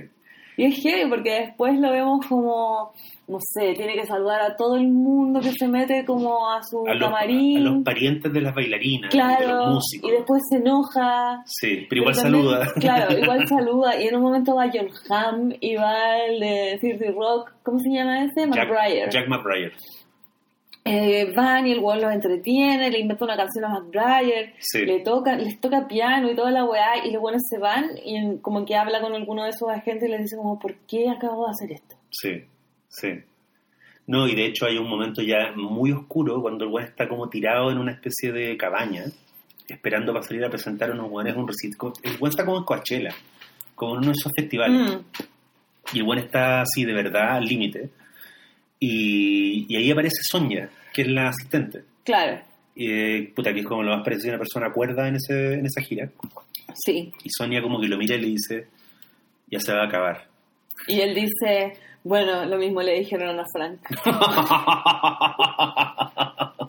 Y es heavy porque después lo vemos como, no sé, tiene que saludar a todo el mundo que se mete como a su A los, camarín. a los parientes de las bailarinas, de los claro, músicos. y después se enoja. Sí, pero igual también- saluda. Claro, igual saluda. Y en un momento va John Hamm y va el de 30 Rock. ¿Cómo se llama ese? Jack, McBride. Jack McBride. Eh, van y el weón los entretiene, le inventa una canción a McBride, Sí. le toca, les toca piano y toda la weá, y los buenos se van y como que habla con alguno de esos agentes y le dice como, ¿por qué acabo de hacer esto? Sí, sí. No, y de hecho hay un momento ya muy oscuro cuando el buen está como tirado en una especie de cabaña, esperando para salir a presentar a unos buenos un recito. El buen está como en Coachella, como en uno de esos festivales. Mm, Y el buen está así de verdad al límite. Y, y ahí aparece Sonia, que es la asistente. claro, Eh, puta, que es como lo más parecido a una persona cuerda en, ese, en esa gira. sí. Y Sonia como que lo mira y le dice, ya se va a acabar. Y él dice, bueno, lo mismo le dijeron a Frank.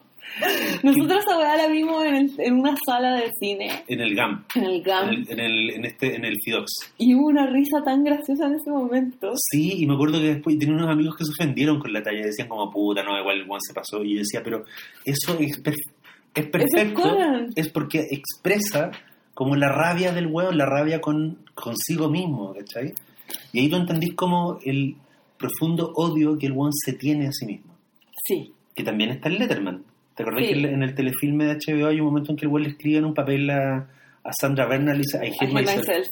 Nosotros weá la vimos en, el- en una sala de cine, en el GAM. en el En GAM, el, en el, en este, en el Fidox. y hubo una risa tan graciosa en ese momento. Sí, y me acuerdo que después tenía unos amigos que se ofendieron con la talla, decían como puta, no, igual el Juan se pasó. Y yo decía, pero eso es, per- es perfecto, es porque expresa como la rabia del weón, la rabia con consigo mismo, ¿cachai? Y ahí tú entendís como el profundo odio que el weón se tiene a sí mismo. Sí, Que también está en Letterman. ¿Te acordás Sí. que en el telefilme de HBO hay un momento en que el weón le escribe en un papel a, a Sandra Bernal y dice, I hate I hate myself. myself.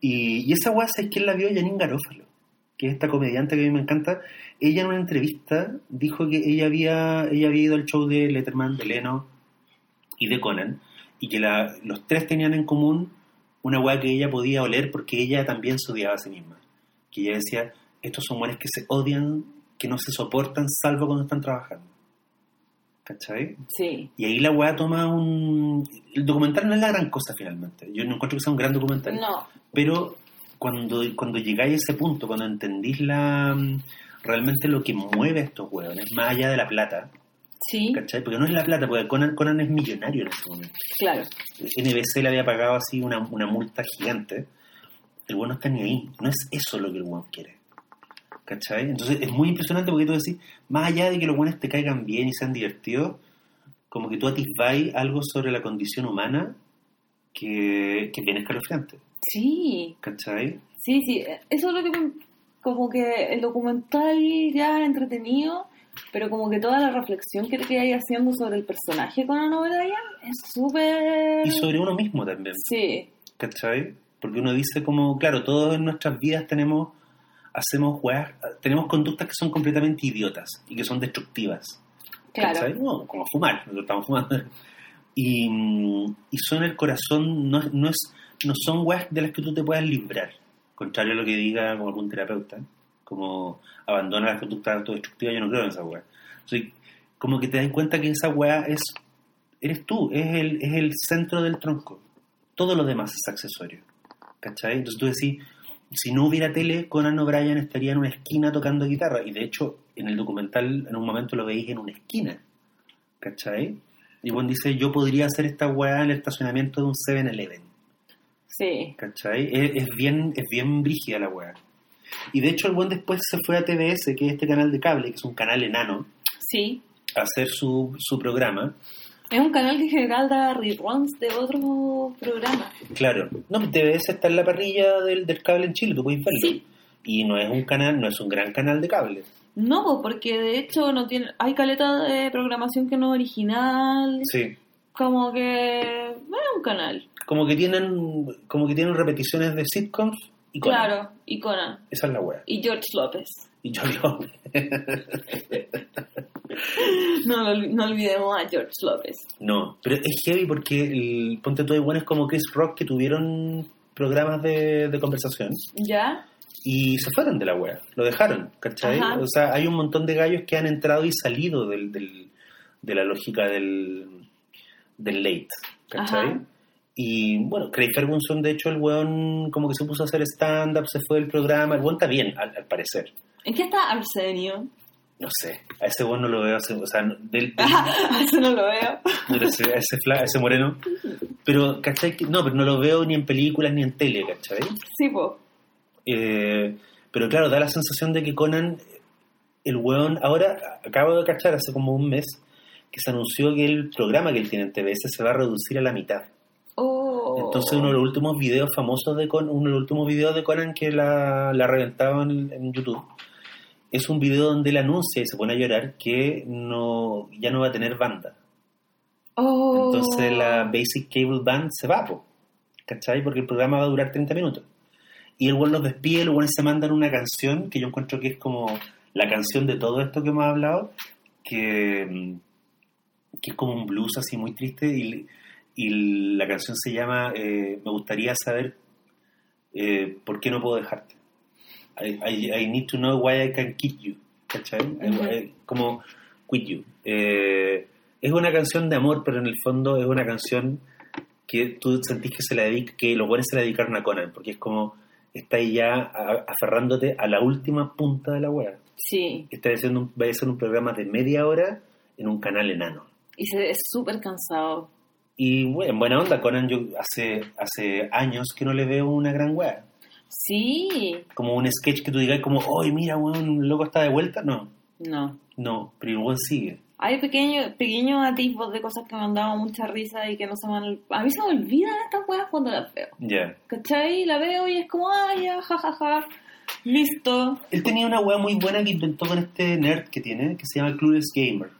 Y, y esa weá, ¿sabes quién la vio? Janine Garófalo, que es esta comediante que a mí me encanta. Ella en una entrevista dijo que ella había, ella había ido al show de Letterman, de Leno y de Conan, y que la- los tres tenían en común una weá que ella podía oler porque ella también se odiaba a sí misma. Que ella decía, estos son weones que se odian, que no se soportan, salvo cuando están trabajando. ¿Cachai? Sí, Y ahí la weá toma un... El documental no es la gran cosa finalmente. Yo no encuentro que sea un gran documental. no, Pero cuando, cuando llegáis a ese punto, cuando entendís la realmente lo que mueve a estos hueones, más allá de la plata, sí, ¿cachai? Porque no es la plata, porque Conan, Conan es millonario en este momento. claro, NBC le había pagado así una, una multa gigante. El hueón no está ni ahí. No es eso lo que el hueón quiere. ¿Cachai? Entonces es muy impresionante porque tú decís, más allá de que los hueones te caigan bien y sean divertidos, como que tú atisbáis algo sobre la condición humana que, que bien escalofriante. sí, ¿Cachai? sí, sí, eso es lo que como que el documental ya entretenido, pero como que toda la reflexión que te quedáis haciendo sobre el personaje con Ana O'Brien es súper... Y sobre uno mismo también, Sí, ¿cachai? Porque uno dice como, claro, todos en nuestras vidas tenemos, hacemos weas, tenemos conductas que son completamente idiotas y que son destructivas. claro. No, como fumar, nosotros estamos fumando. Y, mm, y son el corazón, no, no, es, no son weas de las que tú te puedas librar, contrario a lo que diga como algún terapeuta, como abandona las conductas autodestructivas, yo no creo en esa wea. Entonces, como que te das cuenta que esa wea es, eres tú, es el, es el centro del tronco. Todo lo demás es accesorio. ¿Cachai? Entonces tú decís, si no hubiera tele, Conan O'Brien estaría en una esquina tocando guitarra. Y de hecho, en el documental, en un momento lo veis en una esquina. ¿Cachai? Y Juan dice, yo podría hacer esta weá en el estacionamiento de un 7-Eleven. sí, ¿Cachai? Es, es bien, es bien brígida la weá. Y de hecho el buen después se fue a TBS, que es este canal de cable, que es un canal enano, sí, a hacer su, su programa. Es un canal que en general da reruns de otros programas. Claro. No, TBS está en la parrilla del, del cable en Chile, tú puedes verlo. Sí. Y no es un canal, no es un gran canal de cable. No, po, porque de hecho no tiene, hay caleta de programación que no es original. Sí. Como que es un canal. Como que tienen, como que tienen repeticiones de sitcoms y Conan. Claro, y Conan. Esa es la wea. Y George López. Y lo... No, no olvidemos a George López. No, pero es heavy porque el Ponte Todo Bueno es como Chris Rock que tuvieron programas de, de conversación ¿Ya? y se fueron de la wea, lo dejaron, ¿cachai? Ajá. O sea, hay un montón de gallos que han entrado y salido del, del- de la lógica del, del late, ¿cachai? Ajá. Y bueno, Craig Ferguson, de hecho, el weón como que se puso a hacer stand-up, se fue del programa, el weón está bien, al, al parecer. ¿En qué está Arsenio? No sé, a ese weón no lo veo, o sea, del, del- Eso no lo veo. Mira, ese, a ese, fla- a ese moreno. Pero, ¿cachai? No, pero no lo veo ni en películas ni en tele, ¿cachai? Sí, po. Eh, pero claro, da la sensación de que Conan, el weón, ahora acabo de cachar hace como un mes que se anunció que el programa que él tiene en TBS se va a reducir a la mitad. Oh. Entonces uno de los últimos videos famosos de Conan, uno de los últimos videos de Conan que la, la reventaba en, en YouTube, es un video donde él anuncia y se pone a llorar que no ya no va a tener banda. Oh. Entonces la Basic Cable Band se va, po, ¿cachai? Porque el programa va a durar 30 minutos. Y el weón los despide, los weones se mandan una canción que yo encuentro que es como la canción de todo esto que hemos hablado, que, que es como un blues así muy triste y, y la canción se llama eh, Me gustaría saber eh, por qué no puedo dejarte. I, I- I need to know why I can keep you. ¿Cachai? Ujú. Eh, como quit you. Eh, es una canción de amor, pero en el fondo es una canción que tú sentís que se la dedica, que los buenos se la dedicaron a Conan, porque es como está ahí ya aferrándote a la última punta de la web. Sí. Está haciendo un, va a ser un programa de media hora en un canal enano. Y se es súper cansado. Y bueno, en buena onda, Conan yo hace, hace años que no le veo una gran wea. Sí. Como un sketch que tú digas como, oye, mira, weón, el loco está de vuelta. No, No. no, pero el weón sigue. Hay pequeños pequeños atisbos de cosas que me han dado mucha risa y que no se me han... A mí se me olvidan estas weas cuando las veo. Ya. ¿Cachai? La veo y es como, ah, ya, jajaja. Listo. Él tenía una wea muy buena que inventó con este nerd que tiene, que se llama Clueless Gamer.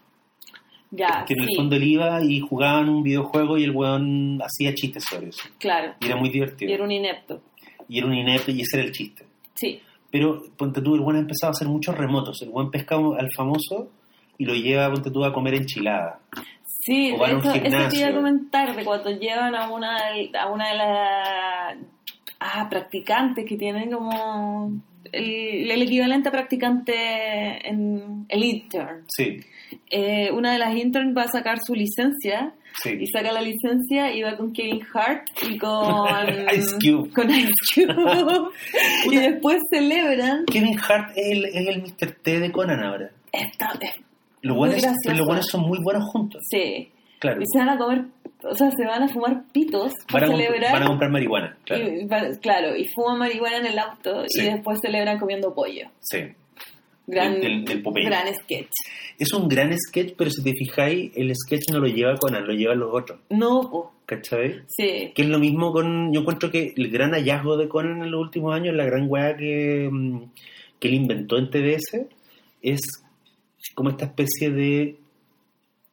Ya, Que en el sí. fondo él iba y jugaban un videojuego y el weón hacía chistes sobre eso. Claro. Y era muy divertido. Y era un inepto. Y era un inepto y ese era el chiste. Sí. Pero, ponte tú, el weón ha empezado a hacer muchos remotos. El weón pesca al famoso y lo lleva, ponte tú, a comer enchilada. Sí, O eso te iba gimnasio. a comentar, de cuando llevan a una, a una de las ah, practicantes que tienen como el, el equivalente a practicante en el intern. Sí, Eh, una de las interns va a sacar su licencia sí. y saca la licencia y va con Kevin Hart y con Ice Cube. con Ice Cube. y después celebran Kevin Hart es el, es el Mr. T de Conan ahora. esta es Los buenos, los buenos son muy buenos juntos. sí Claro. y se van a comer o sea se van a fumar pitos Van para a, comp- celebrar van a comprar marihuana. Claro. Y, claro, y fuman marihuana en el auto Sí. y después celebran comiendo pollo. Sí. Gran, Del- del- Popeye. gran sketch. Es un gran sketch, pero si te fijáis, el sketch no lo lleva Conan, lo llevan los otros. No, po. ¿Cachai? sí. Que es lo mismo con. Yo encuentro que el gran hallazgo de Conan en los últimos años, la gran weá que, mm, que él inventó en TBS, es como esta especie de.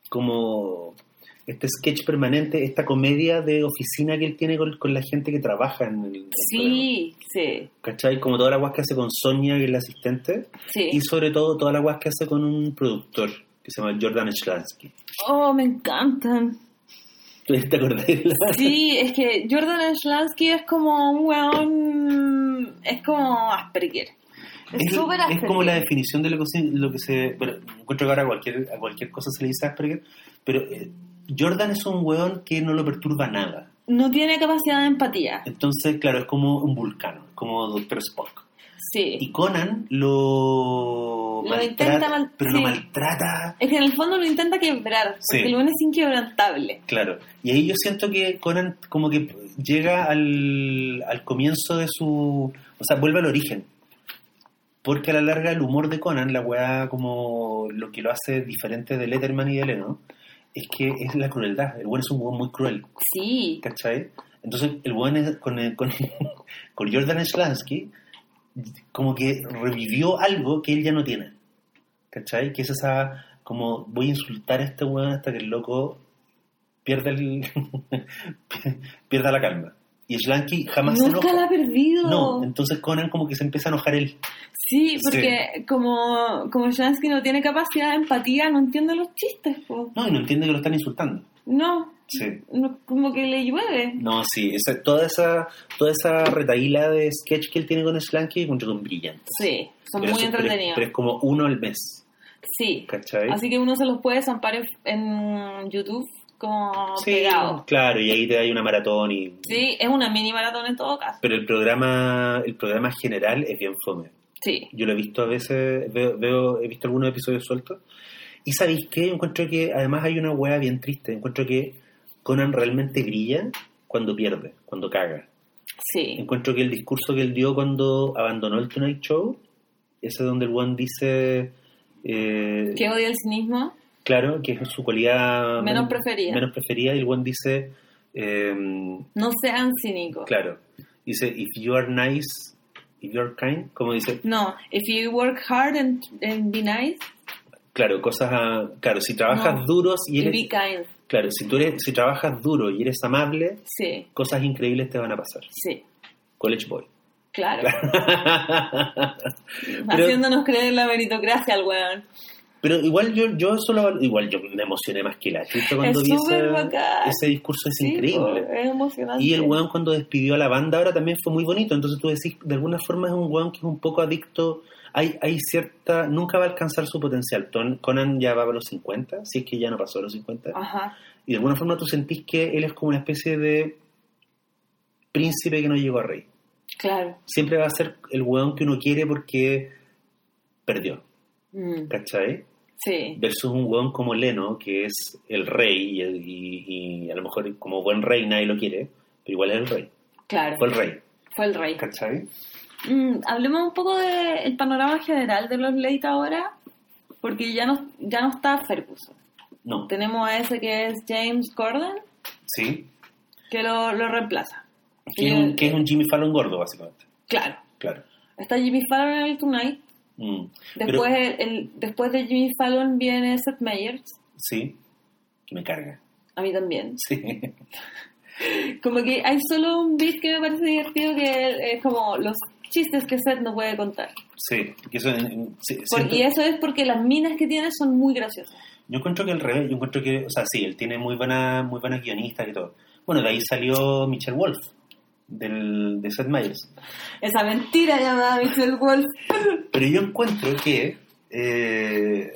como. Este sketch permanente, esta comedia de oficina que él tiene con, con la gente que trabaja en el. Sí, sí. ¿Cachai? Como toda la weá que hace con Sonia, que es la asistente, sí. y sobre todo toda la weá que hace con un productor que se llama Jordan Schlansky. Oh, me encantan. ¿Te acordás? Sí, es que Jordan Schlansky es como un weón. Es como Asperger. Es Es, súper es como la definición de lo que se, lo que se bueno, encuentro que ahora a cualquier, a cualquier cosa se le dice Asperger, pero eh, Jordan es un weón que no lo perturba nada. No tiene capacidad de empatía. Entonces, claro, es como un vulcano, como Doctor Spock. Sí. Y Conan lo, Lo maltrata, intenta mal- pero sí. lo maltrata, Es que en el fondo lo intenta quebrar, porque Sí. el weón es inquebrantable. claro. Y ahí yo siento que Conan como que llega al, al comienzo de su... O sea, vuelve al origen. Porque a la larga el humor de Conan, la weá como lo que lo hace diferente de Letterman y de Leno, es que es la crueldad. El weón es un weón muy cruel, Sí, ¿cachai? Entonces, el weón es- con, con, con Jordan Slansky como que revivió algo que él ya no tiene, ¿cachai? Que es esa, como, voy a insultar a este weón hasta que el loco pierda, el, pierda la calma. Y Slansky jamás se nunca enoja. la ha perdido. No, entonces Conan como que se empieza a enojar él. Sí, porque como, como Shansky no tiene capacidad de empatía, no entiende los chistes, po. No, y no entiende que lo están insultando. No, Sí. no, como que le llueve. No, sí, esa, toda esa toda esa retaíla de sketch que él tiene con Slanky encuentro que son brillantes. Sí, son Pero muy es- pero es- entretenidos. Pero es como uno al mes, Sí, ¿cachai? así que uno se los puede zampar en, en YouTube como sí, pegado. claro, y ahí te hay una maratón y... Sí, es una mini maratón en todo caso. Pero el programa el programa general es bien fome. Sí, Yo lo he visto a veces, veo, veo- he visto algunos episodios sueltos. Y ¿sabéis qué? Encuentro que además hay una hueá bien triste. Encuentro que Conan realmente brilla cuando pierde, cuando caga. sí, Encuentro que el discurso que él dio cuando abandonó el Tonight Show, ese donde el one dice, eh, que odia el cinismo. Claro, que es su cualidad Menos preferida. menos preferida, y el one dice, eh, No sean cínicos. claro, dice, if you are nice, if you are kind, como dice, No, if you work hard and, and be nice, claro, cosas, a- claro, si trabajas No. duros y eres, be kind. claro, si tú eres, si trabajas duro y eres amable, Sí, cosas increíbles te van a pasar. sí, College Boy. claro. Haciéndonos creer la meritocracia al weón. Pero igual yo, yo solo, igual yo me emocioné más que la chucha cuando Es vi ese, discurso, es Sí, increíble. po, es emocionante. Y el weón cuando despidió a la banda ahora también fue muy bonito. Entonces tú decís, de alguna forma es un weón que es un poco adicto. Hay, hay cierta, nunca va a alcanzar su potencial. Conan ya va a los 50, si es que ya no pasó a los 50. Ajá, Y de alguna forma tú sentís que él es como una especie de príncipe que no llegó a rey. claro. Siempre va a ser el weón que uno quiere porque perdió. Mm, ¿Cachai? sí, versus un weón como Leno, que es el rey, y, el- y- y a lo mejor como buen rey nadie lo quiere, pero igual es el rey. claro. Fue el rey, Fue el rey. ¿cachai? Mm, hablemos un poco del panorama general de los late ahora, porque ya no, ya no está Ferguson. No, Tenemos a ese que es James Gordon, sí. que lo, lo reemplaza. Que es, un, que es un Jimmy Fallon gordo, básicamente. Claro. Claro. Está Jimmy Fallon en el Tonight. Mm. Después, Pero- el, el- después de Jimmy Fallon viene Seth Meyers. sí, que me carga. A mí también. Sí. Como que hay solo un beat que me parece divertido que es como los chistes que Seth no puede contar. Sí, que eso, sí, y eso es porque las minas que tiene son muy graciosas. Yo encuentro que al revés, yo encuentro que, o sea, sí, él tiene muy buena, muy buenas guionistas y todo. Bueno, de ahí salió Michelle Wolf, del, de Seth Meyers. Esa mentira llamada Michelle Wolf. Pero yo encuentro que eh,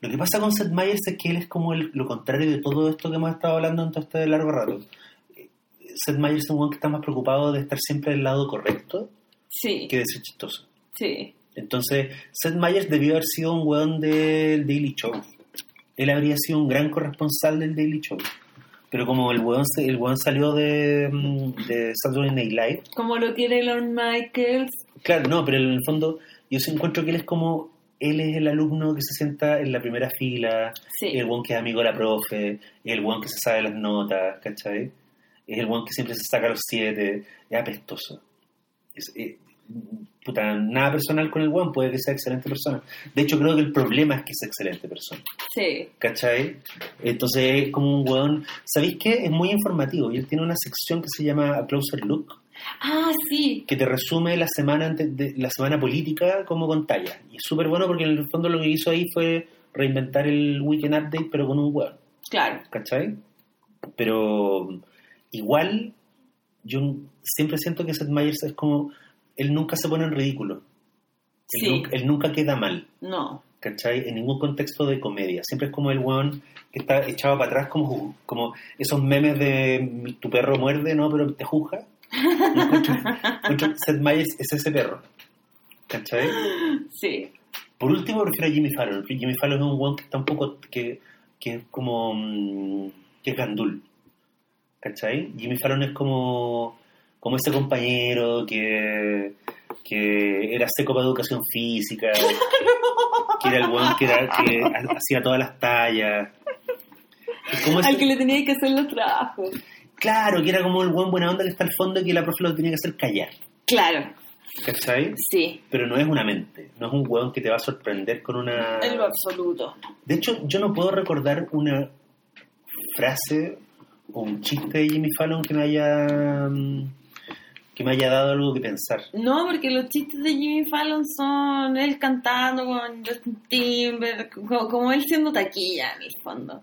lo que pasa con Seth Meyers es que él es como el- lo contrario de todo esto que hemos estado hablando en todo este largo rato. Seth Meyers es un que está más preocupado de estar siempre del lado correcto Sí, que de ser chistoso. sí. Entonces, Seth Meyers debió haber sido un weón del Daily Show. Él habría sido un gran corresponsal del Daily Show. Pero como el weón, el weón salió de, mm, de Saturday Night Live, Como lo quiere Lorne Michaels. Claro, no, pero en el fondo yo sí encuentro que él es como, él es el alumno que se sienta en la primera fila, Sí. el buen que es amigo de la profe, el buen que se sabe las notas, ¿cachai? Es el buen que siempre se saca los siete, es apestoso. Es, eh, puta, nada personal con el buen, puede que sea excelente persona. De hecho, creo que el problema es que es excelente persona. Sí. ¿Cachai? Entonces es como un weón. ¿Sabéis qué? Es muy informativo y él tiene una sección que se llama A Closer Look, Ah, sí. que te resume la semana antes de, la semana política como con talla. Y es súper bueno porque en el fondo lo que hizo ahí fue reinventar el Weekend Update pero con un web, Claro. ¿cachai? Pero igual yo siempre siento que Seth Meyers es como él nunca se pone en ridículo. Él, Sí. nunca, él nunca queda mal, No. ¿cachai? En ningún contexto de comedia. Siempre es como el weón que está echado para atrás como, como esos memes de "Mi- tu perro muerde, ¿no? Pero te juzga. Seth Meyers es ese perro. ¿Cachai? Sí. Por último, prefiero a Jimmy Fallon. Jimmy Fallon es un weón que está un poco. que, que es como. mm, que es gandul. ¿Cachai? Jimmy Fallon es como. Como ese compañero que. que era seco para educación física. que era el weón que, era, que hacía todas las tallas. Como ese- Al que le tenía que hacer los trabajos. Claro, que era como el buen buena onda que está al fondo y que la profe lo tenía que hacer callar. Claro, ¿Cachai? sí. Pero no es una mente, no es un hueón que te va a sorprender con una... En lo absoluto. De hecho, yo no puedo recordar una frase o un chiste de Jimmy Fallon que me haya mm, que me haya dado algo que pensar. No, porque los chistes de Jimmy Fallon son él cantando con Justin Timberlake, como, como él siendo taquilla en el fondo.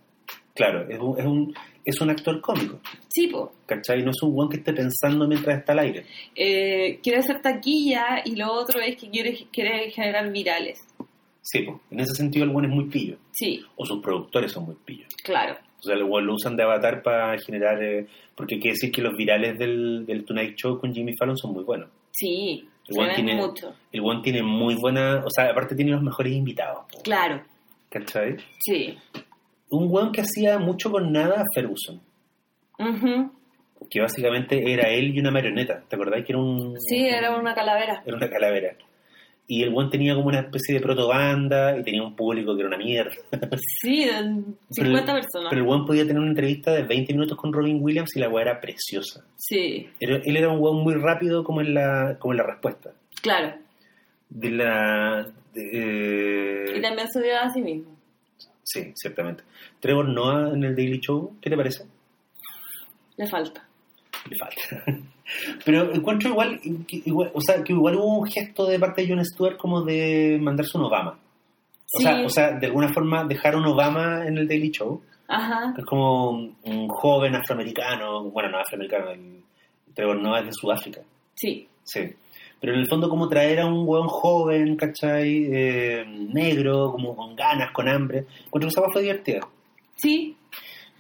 Claro, es un, es un, es un actor cómico, Sí, po. ¿cachai? No es un hueón que esté pensando mientras está al aire. Eh, quiere hacer taquilla y lo otro es que quiere, quiere generar virales. Sí, pues, en ese sentido el hueón es muy pillo, Sí, o sus productores son muy pillos. claro. O sea, el hueón lo usan de avatar para generar... eh, porque hay que decir que los virales del, del Tonight Show con Jimmy Fallon son muy buenos. Sí, se Igual ven tiene- mucho. El hueón tiene muy buena... O sea, aparte tiene los mejores invitados, Claro, ¿cachai? sí. un weón que hacía mucho con nada a Ferguson, Ujú. que básicamente era él y una marioneta, ¿te acordás? Que era un... Sí, era una calavera. Era una calavera. Y el weón tenía como una especie de protobanda y tenía un público que era una mierda. Sí, de 50 personas. Pero el weón podía tener una entrevista de 20 minutos con Robin Williams y la weá era preciosa. Sí, Era- él era un weón muy rápido como en la, como en la respuesta. claro. De la... de- Y también se dio a sí mismo. sí, ciertamente. Trevor Noah en el Daily Show, ¿qué te parece? Le falta. le falta. Pero encuentro igual, que igual- o sea, que igual hubo un gesto de parte de Jon Stewart como de mandarse un Obama. O, Sí. sea, o sea, de alguna forma dejar un Obama en el Daily Show, Ajá. es como un, un joven afroamericano, bueno, no afroamericano, el Trevor Noah es de Sudáfrica, Sí, sí. Pero en el fondo como traer a un hueón joven, ¿cachai? Eh, negro, como con ganas, con hambre. Encuentro que esa fue divertida. sí.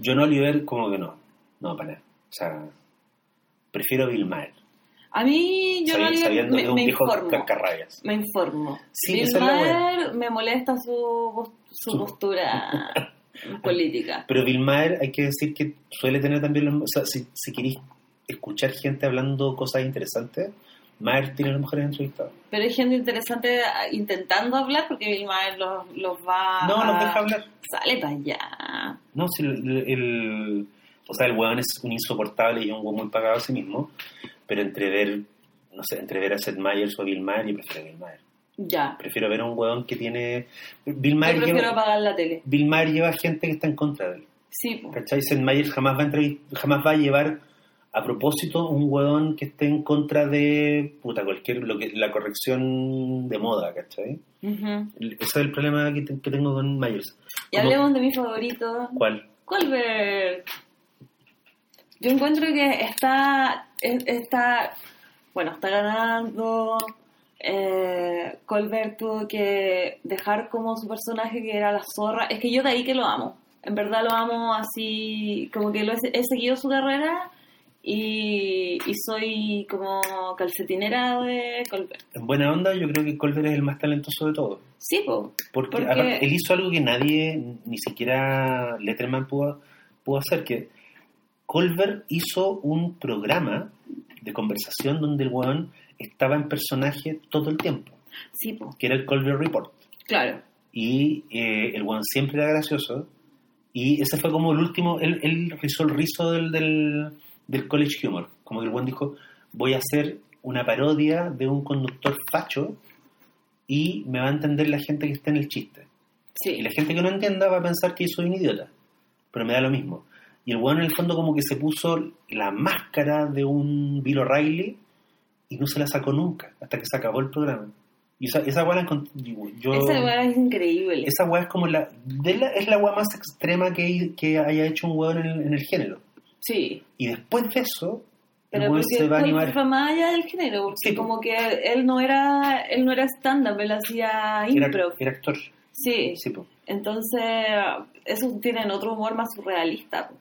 John Oliver como que no, no, para nada. O sea, prefiero a Bill Maher. A mí yo Sabi- no me, me informo. Me informo. Sí, Bill Maher me molesta su, su postura política. Pero Bill Maher hay que decir que suele tener también los... O sea, si, si queréis escuchar gente hablando cosas interesantes, Maher tiene los mejores entrevistados. Pero hay gente interesante intentando hablar porque Bill Maher los, los va No, a... los deja hablar. Sale para allá. No, si el, el- O sea, el weón es un insoportable y un weón muy pagado a sí mismo, pero entre ver... No sé, entre ver a Seth Meyers o a Bill Maher, yo prefiero a Bill Maher. Ya. Prefiero ver a un weón que tiene... Bill Yo Maher, prefiero lleva, apagar la tele. Bill Maher lleva gente que está en contra de él. Sí, po. ¿Cachai? Seth Meyers jamás va, a entrevi- jamás va a llevar a propósito un hueón que esté en contra de puta, cualquier lo que la corrección de moda, ¿cachai? Ujú. Ese es el problema que, te- que tengo con Myers. Y hablemos de mi favorito. ¿Cuál? Colbert. Yo encuentro que está, es- está, bueno, está ganando. Eh, Colbert tuvo que dejar como su personaje que era la zorra. Es que yo de ahí que lo amo. En verdad lo amo así, como que lo he, he seguido su carrera y, y soy como calcetinera de Colbert. En buena onda, yo creo que Colbert es el más talentoso de todos. Sí, po. Porque, Porque- aparte, él hizo algo que nadie, ni siquiera Letterman pudo, pudo hacer, que Colbert hizo un programa de conversación donde el weón estaba en personaje todo el tiempo, Sí, po. que era el Colbert Report. Claro. y eh, el weón siempre era gracioso y ese fue como el último él, él rizó el rizo del, del, del college humor como que el weón dijo voy a hacer una parodia de un conductor facho y me va a entender la gente que está en el chiste Sí. y la gente que no entienda va a pensar que soy un idiota pero me da lo mismo y el weón en el fondo como que se puso la máscara de un Bill O'Reilly y no se la sacó nunca hasta que se acabó el programa y esa, esa weá la encontré yo Ese lugar es increíble. esa weá es como la, de la- es la weá más extrema que, que haya hecho un weón en el, en el género. Sí. Y después de eso, el Pero weón porque se va a animar. fue más allá del género, porque Sí, como que él no era él no era stand-up, él hacía impro. era actor. Sí. Sí. Entonces, esos tienen otro humor más surrealista.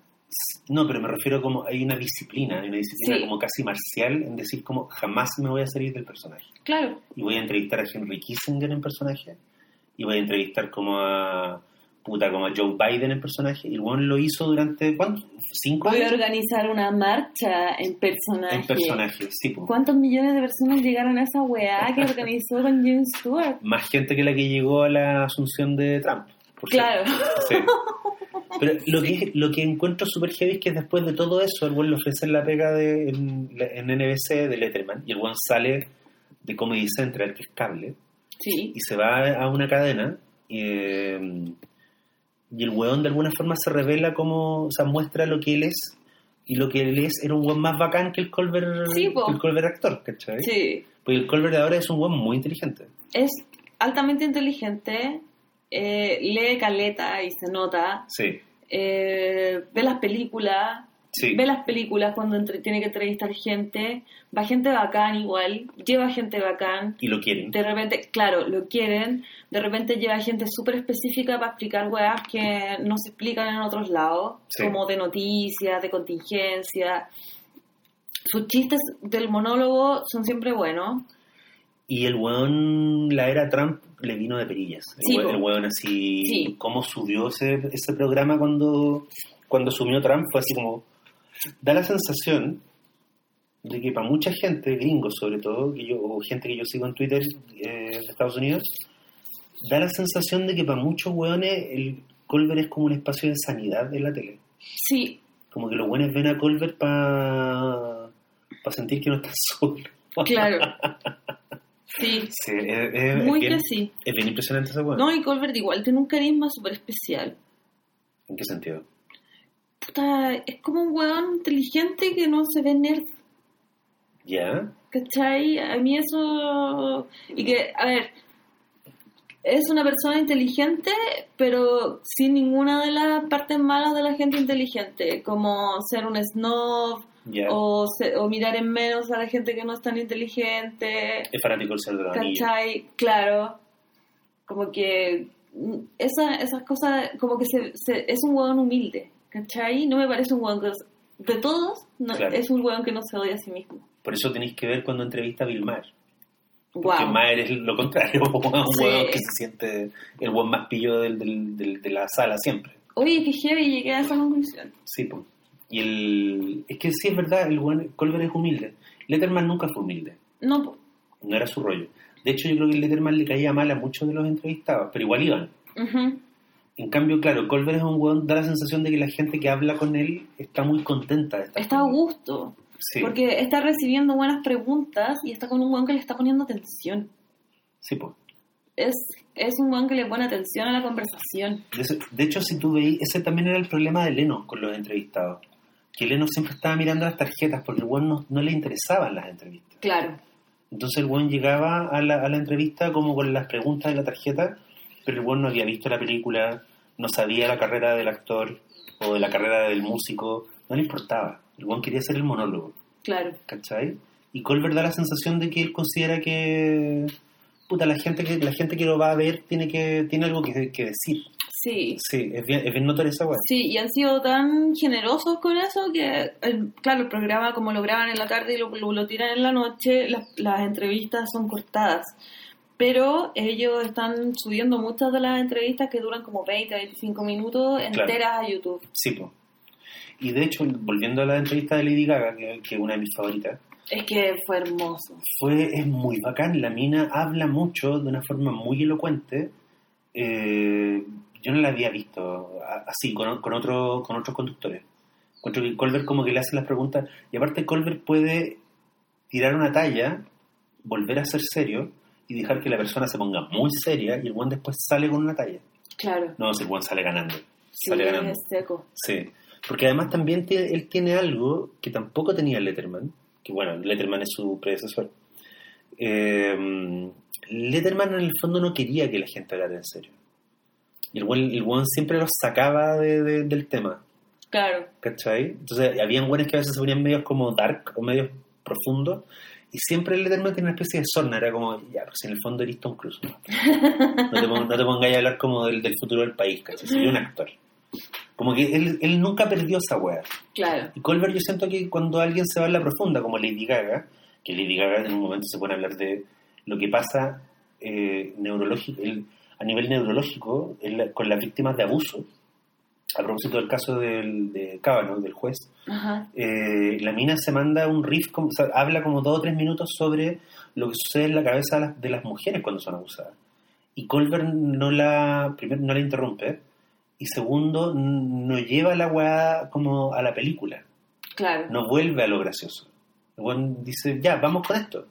No, pero me refiero como hay una disciplina, hay una disciplina Sí. como casi marcial en decir como jamás me voy a salir del personaje. Claro. Y voy a entrevistar a Henry Kissinger en personaje y voy a entrevistar como a puta como a Joe Biden en personaje y weón lo hizo durante ¿cuánto? ¿Cinco Voy a años? organizar una marcha en personaje. En personaje, sí, po. ¿Cuántos millones de personas llegaron a esa weá que organizó con James Stewart? Más gente que la que llegó a la asunción de Trump. por Claro. Sí. Pero lo que, lo que encuentro súper heavy es que después de todo eso, el buen le ofrecen la pega de, en, en NBC de Letterman y el buen sale de Comedy Central, que es cable, Sí. y se va a una cadena y, eh, y el weón de alguna forma se revela como, o sea, muestra lo que él es y lo que él es era un weón más bacán que el Colbert, Sí, que el Colbert actor, ¿cachai? Sí. Porque el Colbert de ahora es un weón muy inteligente. Es altamente inteligente, eh, lee caleta y se nota, Sí, eh, ve las películas, sí. ve las películas cuando entre- tiene que entrevistar gente, va gente bacán igual, lleva gente bacán, Y lo quieren. de repente, claro, lo quieren, de repente lleva gente súper específica para explicar weas que no se explican en otros lados, Sí. como de noticias, de contingencia. Sus chistes del monólogo son siempre buenos. Y el weón, la era Trump, le vino de perillas. El, Sí, po. el weón así, Sí. cómo subió ese, ese programa cuando, cuando subió Trump, fue así como... Da la sensación de que para mucha gente, gringos sobre todo, que yo, o gente que yo sigo en Twitter eh, de Estados Unidos, da la sensación de que para muchos weones el Colbert es como un espacio de sanidad en la tele. Sí, Como que los weones ven a Colbert para sentir que no están solos. claro. Sí, Sí, es, es- muy bien, que sí. es bien impresionante weón. No, y Colbert igual tiene un carisma súper especial. ¿En qué sentido? Puta, es como un weón inteligente que no se ve nerd. ¿Ya? ¿Cachai? A mí eso... Y que, a ver, es una persona inteligente, pero sin ninguna de las partes malas de la gente inteligente, como ser un snob ¿Ya? o, se- o mirar en menos a la gente que no es tan inteligente. Es fanático del Señor de Anillos. ¿Cachai? Claro. Como que mm, esa, esas cosas, como que se, se- es un hueón humilde. ¿Cachai? No me parece un hueón que... De todos, no, Claro. es un hueón que no se odia a sí mismo. Por eso tenéis que ver cuando entrevista a Bill Maher. Porque Wow. Maher es lo contrario, un Sí. hueón que se siente el buen más pillo del, del- del- de la sala siempre. Oye, que heavy llegué a esa conclusión. Sí, pues. Y el... Es que sí es verdad, el buen Colbert es humilde. Letterman nunca fue humilde. No, po. No era su rollo. De hecho, yo creo que Letterman le caía mal a muchos de los entrevistados, pero igual iban. En cambio, claro, Colbert es un hueón, da la sensación de que la gente que habla con él está muy contenta de estar Está a con gusto. Sí, Porque está recibiendo buenas preguntas y está con un hueón que le está poniendo atención. sí, pues. Es, es un hueón que le pone atención a la conversación. De hecho, si tú veis, ese también era el problema de Leno con los entrevistados. Que Leno siempre estaba mirando las tarjetas porque el buen no, no le interesaban las entrevistas. Claro. Entonces el buen llegaba a la, a la entrevista como con las preguntas de la tarjeta, pero el buen no había visto la película, no sabía la carrera del actor o de la carrera del músico, no le importaba. El buen quería hacer el monólogo, Claro. ¿cachai? Y Colbert da la sensación de que él considera que puta la gente que la gente que lo va a ver tiene que tiene algo que, que decir. Sí. Sí, es bien, es bien notoria esa weá. Sí, y han sido tan generosos con eso que, el- claro, el programa como lo graban en la tarde y lo, lo, lo tiran en la noche, las, las entrevistas son cortadas. Pero ellos están subiendo muchas de las entrevistas que duran como 20, 25 minutos enteras a YouTube. Sí, po. Y de hecho, volviendo a la entrevista de Lady Gaga, que, que es una de mis favoritas, Es que fue hermoso. fue, es muy bacán. La mina habla mucho de una forma muy elocuente. Eh, yo no la había visto así, con, con, otro, con otros conductores. Encuentro que Colbert como que le hace las preguntas. Y aparte Colbert puede tirar una talla, volver a ser serio y dejar que la persona se ponga muy seria y el buen después sale con una talla. Claro. No, si el buen sale ganando. Sí, Sale ganando. es seco. Sí, porque además también él tiene algo que tampoco tenía Letterman, que bueno, Letterman es su predecesor. Eh, Letterman en el fondo no quería que la gente hablara en serio. Y el buen, el buen siempre los sacaba de- de- del tema, Claro. ¿cachai? Entonces, habían buenos que a veces se ponían medios como dark o medios profundos, y siempre el Letterman tiene una especie de sorna, era como, ya, pues en el fondo eres Tom Cruise. No, no te, pon- no te pongáis a hablar como del, del futuro del país, ¿cachai? Soy un actor. Como que él, él nunca perdió esa wea. Claro. Y Colbert yo siento que cuando alguien se va a la profunda, como Lady Gaga, que Lady Gaga en un momento se pone a hablar de lo que pasa eh, neurológico, el- a nivel neurológico la- con las víctimas de abuso, a propósito del caso del, de Kavanaugh, del juez, eh, la mina se manda un riff, como- o sea, habla como dos o tres minutos sobre lo que sucede en la cabeza de las, de las mujeres cuando son abusadas. Y Colbert no la, primero no la interrumpe y segundo, no lleva la weá como a la película. Claro. No vuelve a lo gracioso. El weón dice, ya, vamos con esto.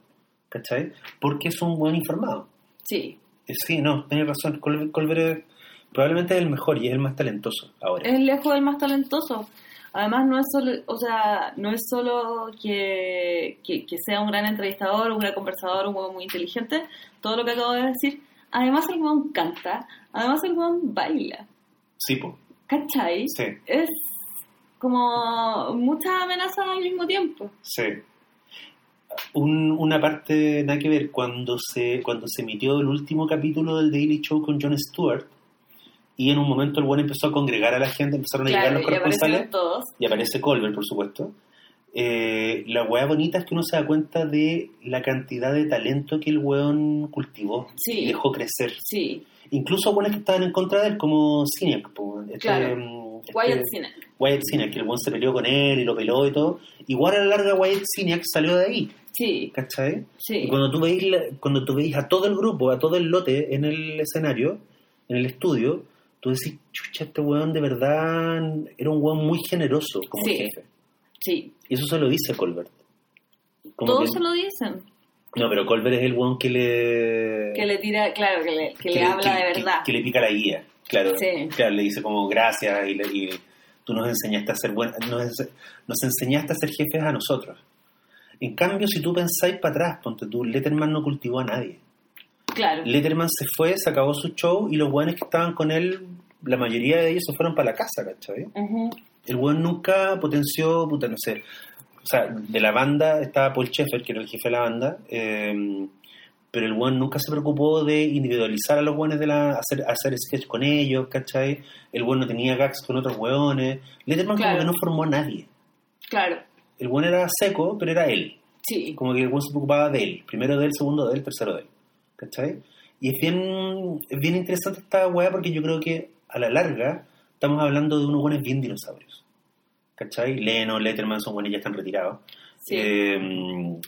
¿Cachai? Porque es un buen informado. Sí. Eh, Sí, no, tienes razón. Col- Colbert probablemente es el mejor y es el más talentoso ahora. Es lejos del más talentoso. Además, no es solo, o sea, no es solo que, que, que sea un gran entrevistador, un gran conversador, un hueón muy inteligente, todo lo que acabo de decir. Además, el hueón canta, además, el hueón baila. Sí, po. ¿Cachai? Sí, Es como muchas amenazas al mismo tiempo. sí. Un- una parte, nada que ver, cuando se, cuando se emitió el último capítulo del Daily Show con Jon Stewart, y en un momento el buen empezó a congregar a la gente, empezaron a llegar los corresponsales, todos. y aparece Colbert, por supuesto. Eh, la weá bonita es que uno se da cuenta de la cantidad de talento que el weón cultivó Sí. y dejó crecer. Sí, Incluso buenos que estaban en contra de él, como po, este, Claro. este- Wyatt Cenac. Wyatt que el weón se peleó con él y lo peló y todo. Igual a la larga Wyatt Cynic salió de ahí, Sí, ¿cachai? sí. Y cuando tú veis la- cuando tú veis a todo el grupo, a todo el lote en el escenario, en el estudio, tú decís, chucha, este weón de verdad era un weón muy generoso como Sí. jefe. Sí, Y eso se lo dice Colbert. Como todos que- se lo dicen. No, pero Colbert es el weón que le... Que le tira, claro, que le, que le habla de verdad. Que, le pica la guía, claro. Sí. Claro, le dice como gracias y, le- y tú nos enseñaste a ser buen, nos, nos enseñaste a ser jefes a nosotros. En cambio, si tú pensáis para atrás, ponte tú, Letterman no cultivó a nadie. Claro. Letterman se fue, se acabó su show y los buenos que estaban con él, la mayoría de ellos se fueron para la casa, ¿cachai? El buen nunca potenció, puta, no sé. O sea, de la banda estaba Paul Sheffer, que era el jefe de la banda, eh, pero el buen nunca se preocupó de individualizar a los buenos de la. hacer, hacer sketch con ellos, ¿cachai? El buen no tenía gags con otros hueones. Letterman Claro. como que no formó a nadie. Claro. El buen era seco, pero era él. Sí. Como que el buen se preocupaba de él. Primero de él, segundo de él, tercero de él. ¿Cachai? Y es bien, es bien interesante esta weá porque yo creo que a la larga estamos hablando de unos buenos bien dinosaurios. ¿Cachai? Leno, Letterman son buenos ya están retirados. Sí. Eh,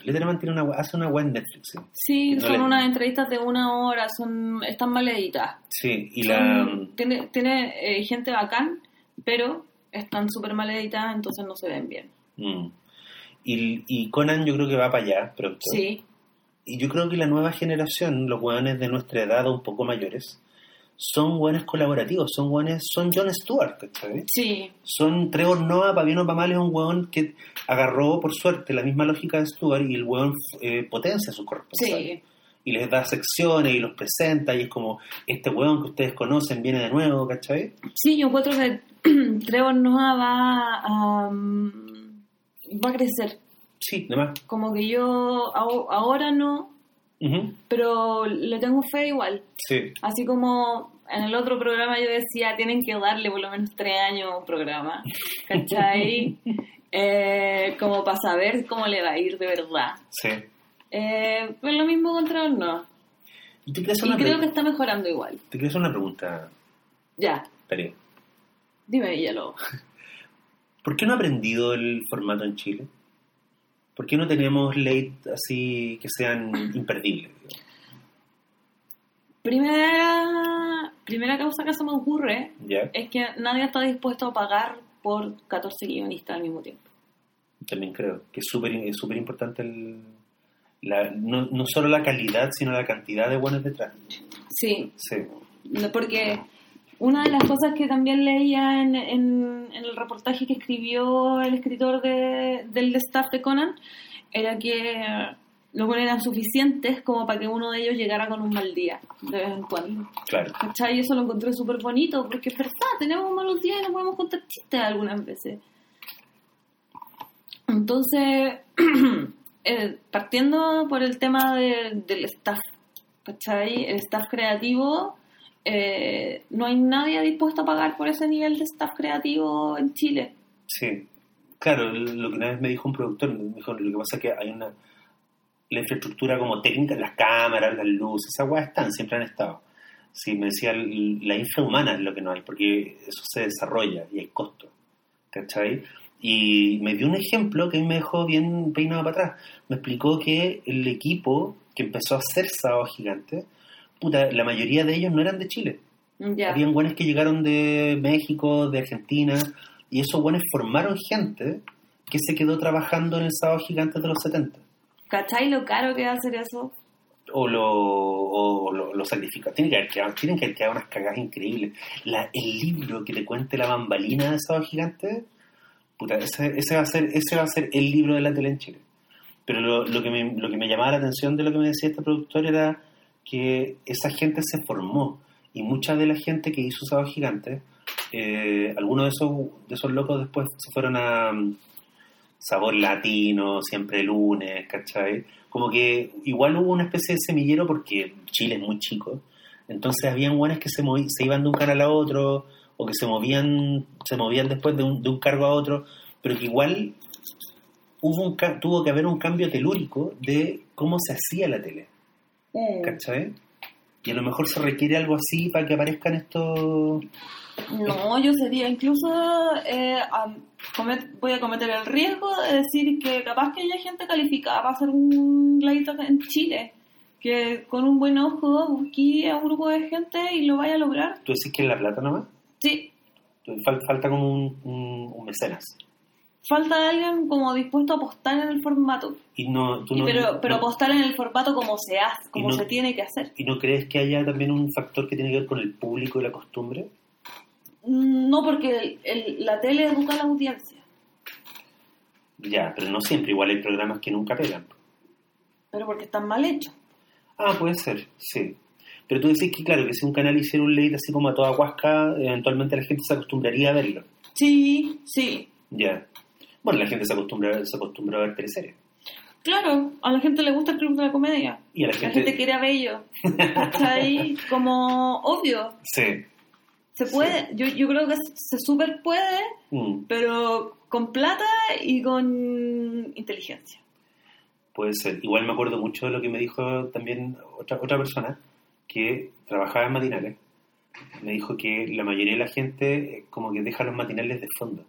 Letterman tiene una, hace una weá en Netflix. Sí, Sí, son unas entrevistas de una hora, son están mal editadas. Sí, y Son- la. Tiene, tiene eh, gente bacán, pero están súper mal editadas, entonces no se ven bien. mm. Y, y Conan yo creo que va para allá pronto. Sí, Y yo creo que la nueva generación, los weones de nuestra edad o un poco mayores, son buenos colaborativos, son buenos, son Jon Stewart, ¿cachai? sí, Son Trevor Noah, para bien o para mal, es un weón que agarró, por suerte, la misma lógica de Stewart y el weón eh, potencia a sus corresponsales. sí, Y les da secciones y los presenta y es como, este weón que ustedes conocen viene de nuevo, ¿cachai? sí. Yo encuentro que Trevor Noah va a, mm, va a crecer. Sí, demás. Como que yo ahora no, pero le tengo fe igual. Sí, Así como en el otro programa yo decía, tienen que darle por lo menos tres años a un programa, ¿cachai? Eh, como para saber cómo le va a ir de verdad. sí. Eh, pues lo mismo contra no. Y te Y creo que está mejorando igual. te hacer una pregunta, Ya, Peri. dime, Yalo. ¿Por qué no ha aprendido el formato en Chile? ¿Por qué no tenemos late así que sean imperdibles? Primera, primera causa que se me ocurre ¿Ya? es que nadie está dispuesto a pagar por 14 guionistas al mismo tiempo. También creo que es súper es súper importante el, la, no, no solo la calidad, sino la cantidad de buenos detrás. Sí, Sí, No, Porque una de las cosas que también leía en, en- en el reportaje que escribió el escritor de- del staff de Conan era que los buenos eran suficientes como para que uno de ellos llegara con un mal día de vez en cuando. claro. ¿Cachai? Y eso lo encontré súper bonito porque es verdad, tenemos malos días y no podemos contar chistes algunas veces. Entonces, eh, partiendo por el tema de- del staff, ¿cachai? El staff creativo, eh, no hay nadie dispuesto a pagar por ese nivel de staff creativo en Chile. Sí. Claro, lo que una vez me dijo un productor, me dijo, lo que pasa es que hay una... La infraestructura como técnica, las cámaras, las luces, esas weas están, siempre han estado. Sí, me decía, la infrahumana es lo que no hay, porque eso se desarrolla y hay costo. ¿Cachai? Y me dio un ejemplo que me dejó bien peinado para atrás. Me explicó que el equipo que empezó a hacer Sábado Gigante, puta, la mayoría de ellos no eran de Chile. Habían buenos que llegaron de México, de Argentina, y esos buenos formaron gente que se quedó trabajando en el sábado gigante de los 70. ¿Cachai lo caro que va a hacer eso? O lo, o lo, lo sacrifica. Tienen que, haber quedado, tienen que haber quedado unas cagadas increíbles. La, el libro que te cuente la bambalina del sábado gigante, puta, ese, ese, va a ser, ese va a ser el libro de la tele en Chile. Pero lo, lo, que me, lo que me llamaba la atención de lo que me decía este productor era que esa gente se formó y mucha de la gente que hizo Sábado Gigante, eh, algunos de esos, de esos locos después se fueron a mm, Sabor Latino, Siempre Lunes, ¿cachai? Como que igual hubo una especie de semillero porque Chile es muy chico, entonces habían buenas que se, se iban de un canal a otro o que se movían, se movían después de un, de un cargo a otro, pero que igual hubo un, tuvo que haber un cambio telúrico de cómo se hacía la tele. ¿Cachai? Y a lo mejor se requiere algo así para que aparezcan estos... No, yo sería incluso, eh, comet- voy a cometer el riesgo de decir que capaz que haya gente calificada para hacer un acá en Chile, que con un buen ojo busque a un grupo de gente y lo vaya a lograr. ¿Tú decís que es la plata nomás? Sí, Fal- falta como un, un, un mecenas. Falta alguien como dispuesto a apostar en el formato, Y no, tú Y no, pero, pero no- apostar en el formato como se hace, como no- se tiene que hacer. ¿Y no crees que haya también un factor que tiene que ver con el público y la costumbre? Mm, No, porque el- el- la tele educa a la audiencia, Ya, pero no siempre. Igual hay programas que nunca pegan. pero porque están mal hechos. Ah, puede ser, sí. Pero tú decís que, claro, que si un canal hiciera un late así como a toda huasca, eventualmente la gente se acostumbraría a verlo. Sí, sí. Ya. Bueno, la gente se acostumbra, se acostumbra a ver teleseries. Claro, a la gente le gusta el club de la comedia. Y a la La gente... gente quiere a Bello. Está ahí como obvio. Sí. Se puede, yo, yo creo que se super puede, Mm, pero con plata y con inteligencia. puede ser. Igual me acuerdo mucho de lo que me dijo también otra, otra persona que trabajaba en matinales. Me dijo que la mayoría de la gente eh, como que deja los matinales de fondo.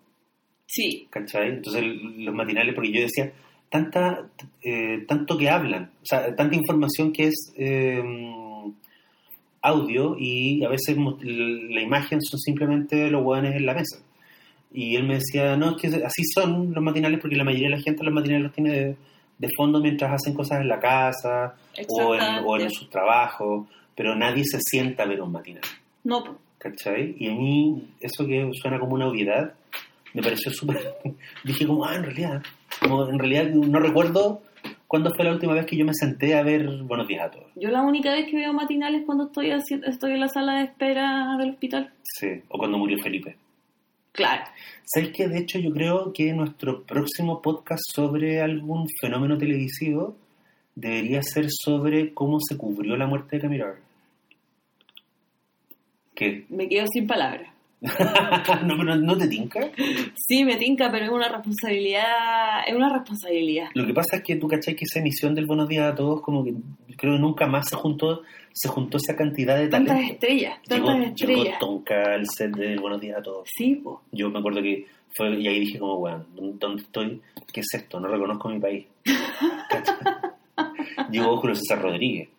Sí, ¿cachai? Entonces los matinales, porque yo decía, tanta, eh, tanto que hablan, o sea, tanta información que es eh, audio y a veces la imagen son simplemente los hueones en la mesa. Y él me decía, no, es que así son los matinales porque la mayoría de la gente los matinales los tiene de, de fondo mientras hacen cosas en la casa o en, o en sus trabajos, pero nadie se sienta a ver un matinal. no. ¿cachai? Y a mí eso que suena como una obviedad me pareció súper... Dije como, ah, en realidad, como en realidad no recuerdo cuándo fue la última vez que yo me senté a ver Buenos días a todos. yo la única vez que veo matinales es cuando estoy, haci- estoy en la sala de espera del hospital. Sí, o cuando murió Felipe. Claro. ¿Sabes qué? De hecho, yo creo que nuestro próximo podcast sobre algún fenómeno televisivo debería ser sobre cómo se cubrió la muerte de Camiroaga. ¿Qué? Me quedo sin palabras. no, pero ¿no te tinca? Sí, me tinca, pero es una responsabilidad, es una responsabilidad. Lo que pasa es que tú cachai que esa emisión del Buenos Días a Todos, como que creo que nunca más se juntó, se juntó esa cantidad de Tantas estrellas, Llegó, tantas llegó estrellas. Tonka al set del Buenos Días a Todos. Sí, po. Yo me acuerdo que fue, y ahí dije como, weón, ¿dónde- ¿dónde estoy? ¿Qué es esto? No reconozco mi país. Llegó Julio César Rodríguez.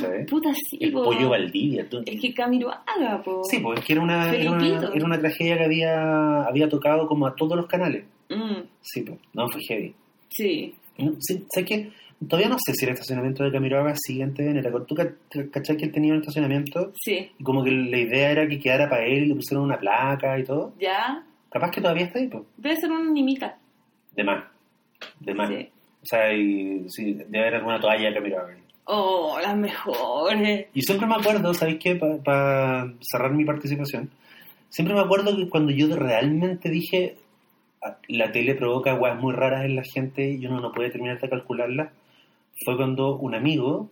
¿Sabes? Puta, sí, El po. pollo Valdivia. tú- Es que Camiroaga, po. Sí, pues es que era una, era una, Felipito. era una tragedia que había, había tocado como a todos los canales. Mm, Sí, pues, no, fue heavy. sí. No, sí, sé que todavía no sé si el estacionamiento de Camiroaga sigue en TVN. ¿Tú ca- cachai que él tenía un estacionamiento? Sí. Y como que la idea era que quedara para él y le pusieron una placa y todo. Ya. Capaz que todavía está ahí, pues. Debe ser una nimita. De más. De más. Sí. O sea, y, sí, debe haber alguna toalla de Camiroaga. Oh, las mejores. Y siempre me acuerdo, ¿sabéis qué? Para cerrar mi participación, siempre me acuerdo que cuando yo realmente dije "Ah, la tele provoca weas muy raras en la gente y uno no puede terminar de calcularlas, fue cuando un amigo,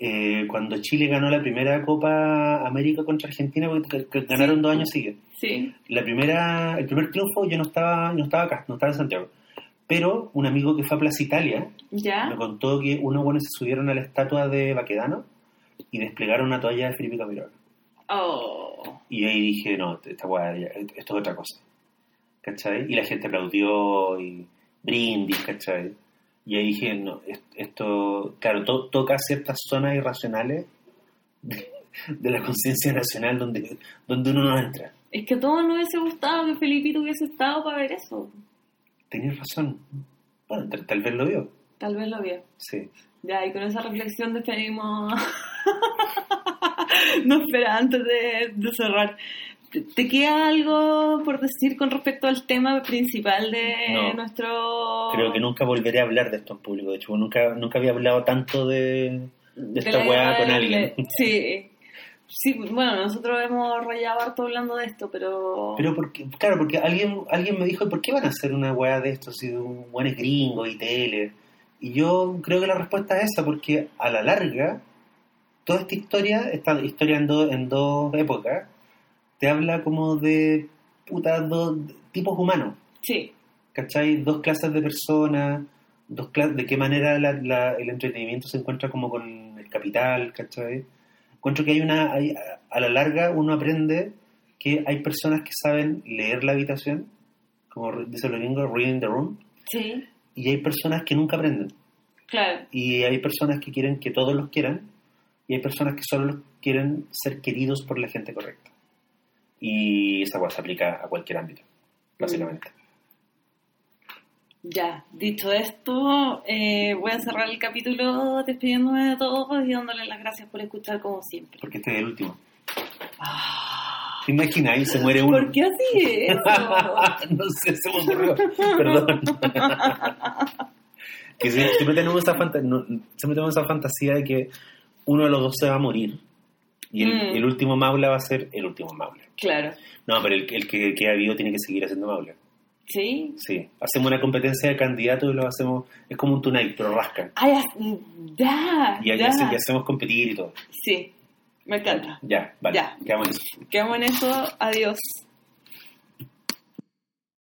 eh, cuando Chile ganó la primera Copa América contra Argentina, porque que- que ganaron dos años seguidos. Sí. La primera, el primer triunfo yo no estaba, no estaba acá, no estaba en Santiago. Pero un amigo que fue a Plaza Italia me contó que unos buenos se subieron a la estatua de Baquedano y desplegaron una toalla de Felipe Camiroaga. Oh. Y ahí dije, no, esta weá, ya, esto es otra cosa. ¿Cachai? Y la gente aplaudió y brindis, ¿cachai? Y ahí dije, no, es- esto, claro, to- toca ciertas zonas irracionales de, de la conciencia nacional donde, donde uno no entra. Es que a todos nos hubiese gustado que Felipito hubiese estado para ver eso. Tenías razón. Bueno, tal, tal vez lo vio. Tal vez lo vio. Sí. Ya, y con esa reflexión despedimos. no espera, antes de, de cerrar. ¿Te- ¿Te queda algo por decir con respecto al tema principal de No. nuestro... Creo que nunca volveré a hablar de esto en público. De hecho, nunca, nunca había hablado tanto de, de de esta weá con alguien. Sí. Sí, bueno, nosotros hemos rayado harto hablando de esto, pero... Pero porque, claro, porque alguien, alguien me dijo, ¿por qué van a hacer una weá de esto si un weón es gringo y tele? Y yo creo que la respuesta es esa, porque a la larga, toda esta historia, esta historia en, dos en dos épocas, te habla como de puta, dos tipos humanos, Sí, ¿cachai? Dos clases de personas, dos cla- de qué manera la- la- el entretenimiento se encuentra como con el capital, ¿cachai? Encuentro que hay una, hay- a la larga uno aprende que hay personas que saben leer la habitación, como dicen los gringos, reading the room, sí, y hay personas que nunca aprenden. claro. Y hay personas que quieren que todos los quieran, y hay personas que solo quieren ser queridos por la gente correcta. Y esa cosa se aplica a cualquier ámbito, básicamente. Ya, dicho esto, eh, voy a cerrar el capítulo despidiéndome de todos y dándoles las gracias por escuchar como siempre. Porque este es el último. ¿Te imaginas? Se muere uno. ¿Por qué así eso? no sé, se me ocurrió. Perdón. que siempre tenemos, esa fanta- no, siempre tenemos esa fantasía de que uno de los dos se va a morir. Y el, Mm. el último Maula va a ser el último Maula. Claro. No, pero el, el que queda vivo tiene que seguir haciendo Maula. ¿Sí? Sí. Hacemos una competencia de candidatos y lo hacemos. Es como un tonight, pero rasca. Ah, ya, ya, Y ahí ya. hace- y hacemos competir y todo. Sí, me encanta. Ya, vale. Ya. Quedamos en eso. Quedamos en eso. Adiós.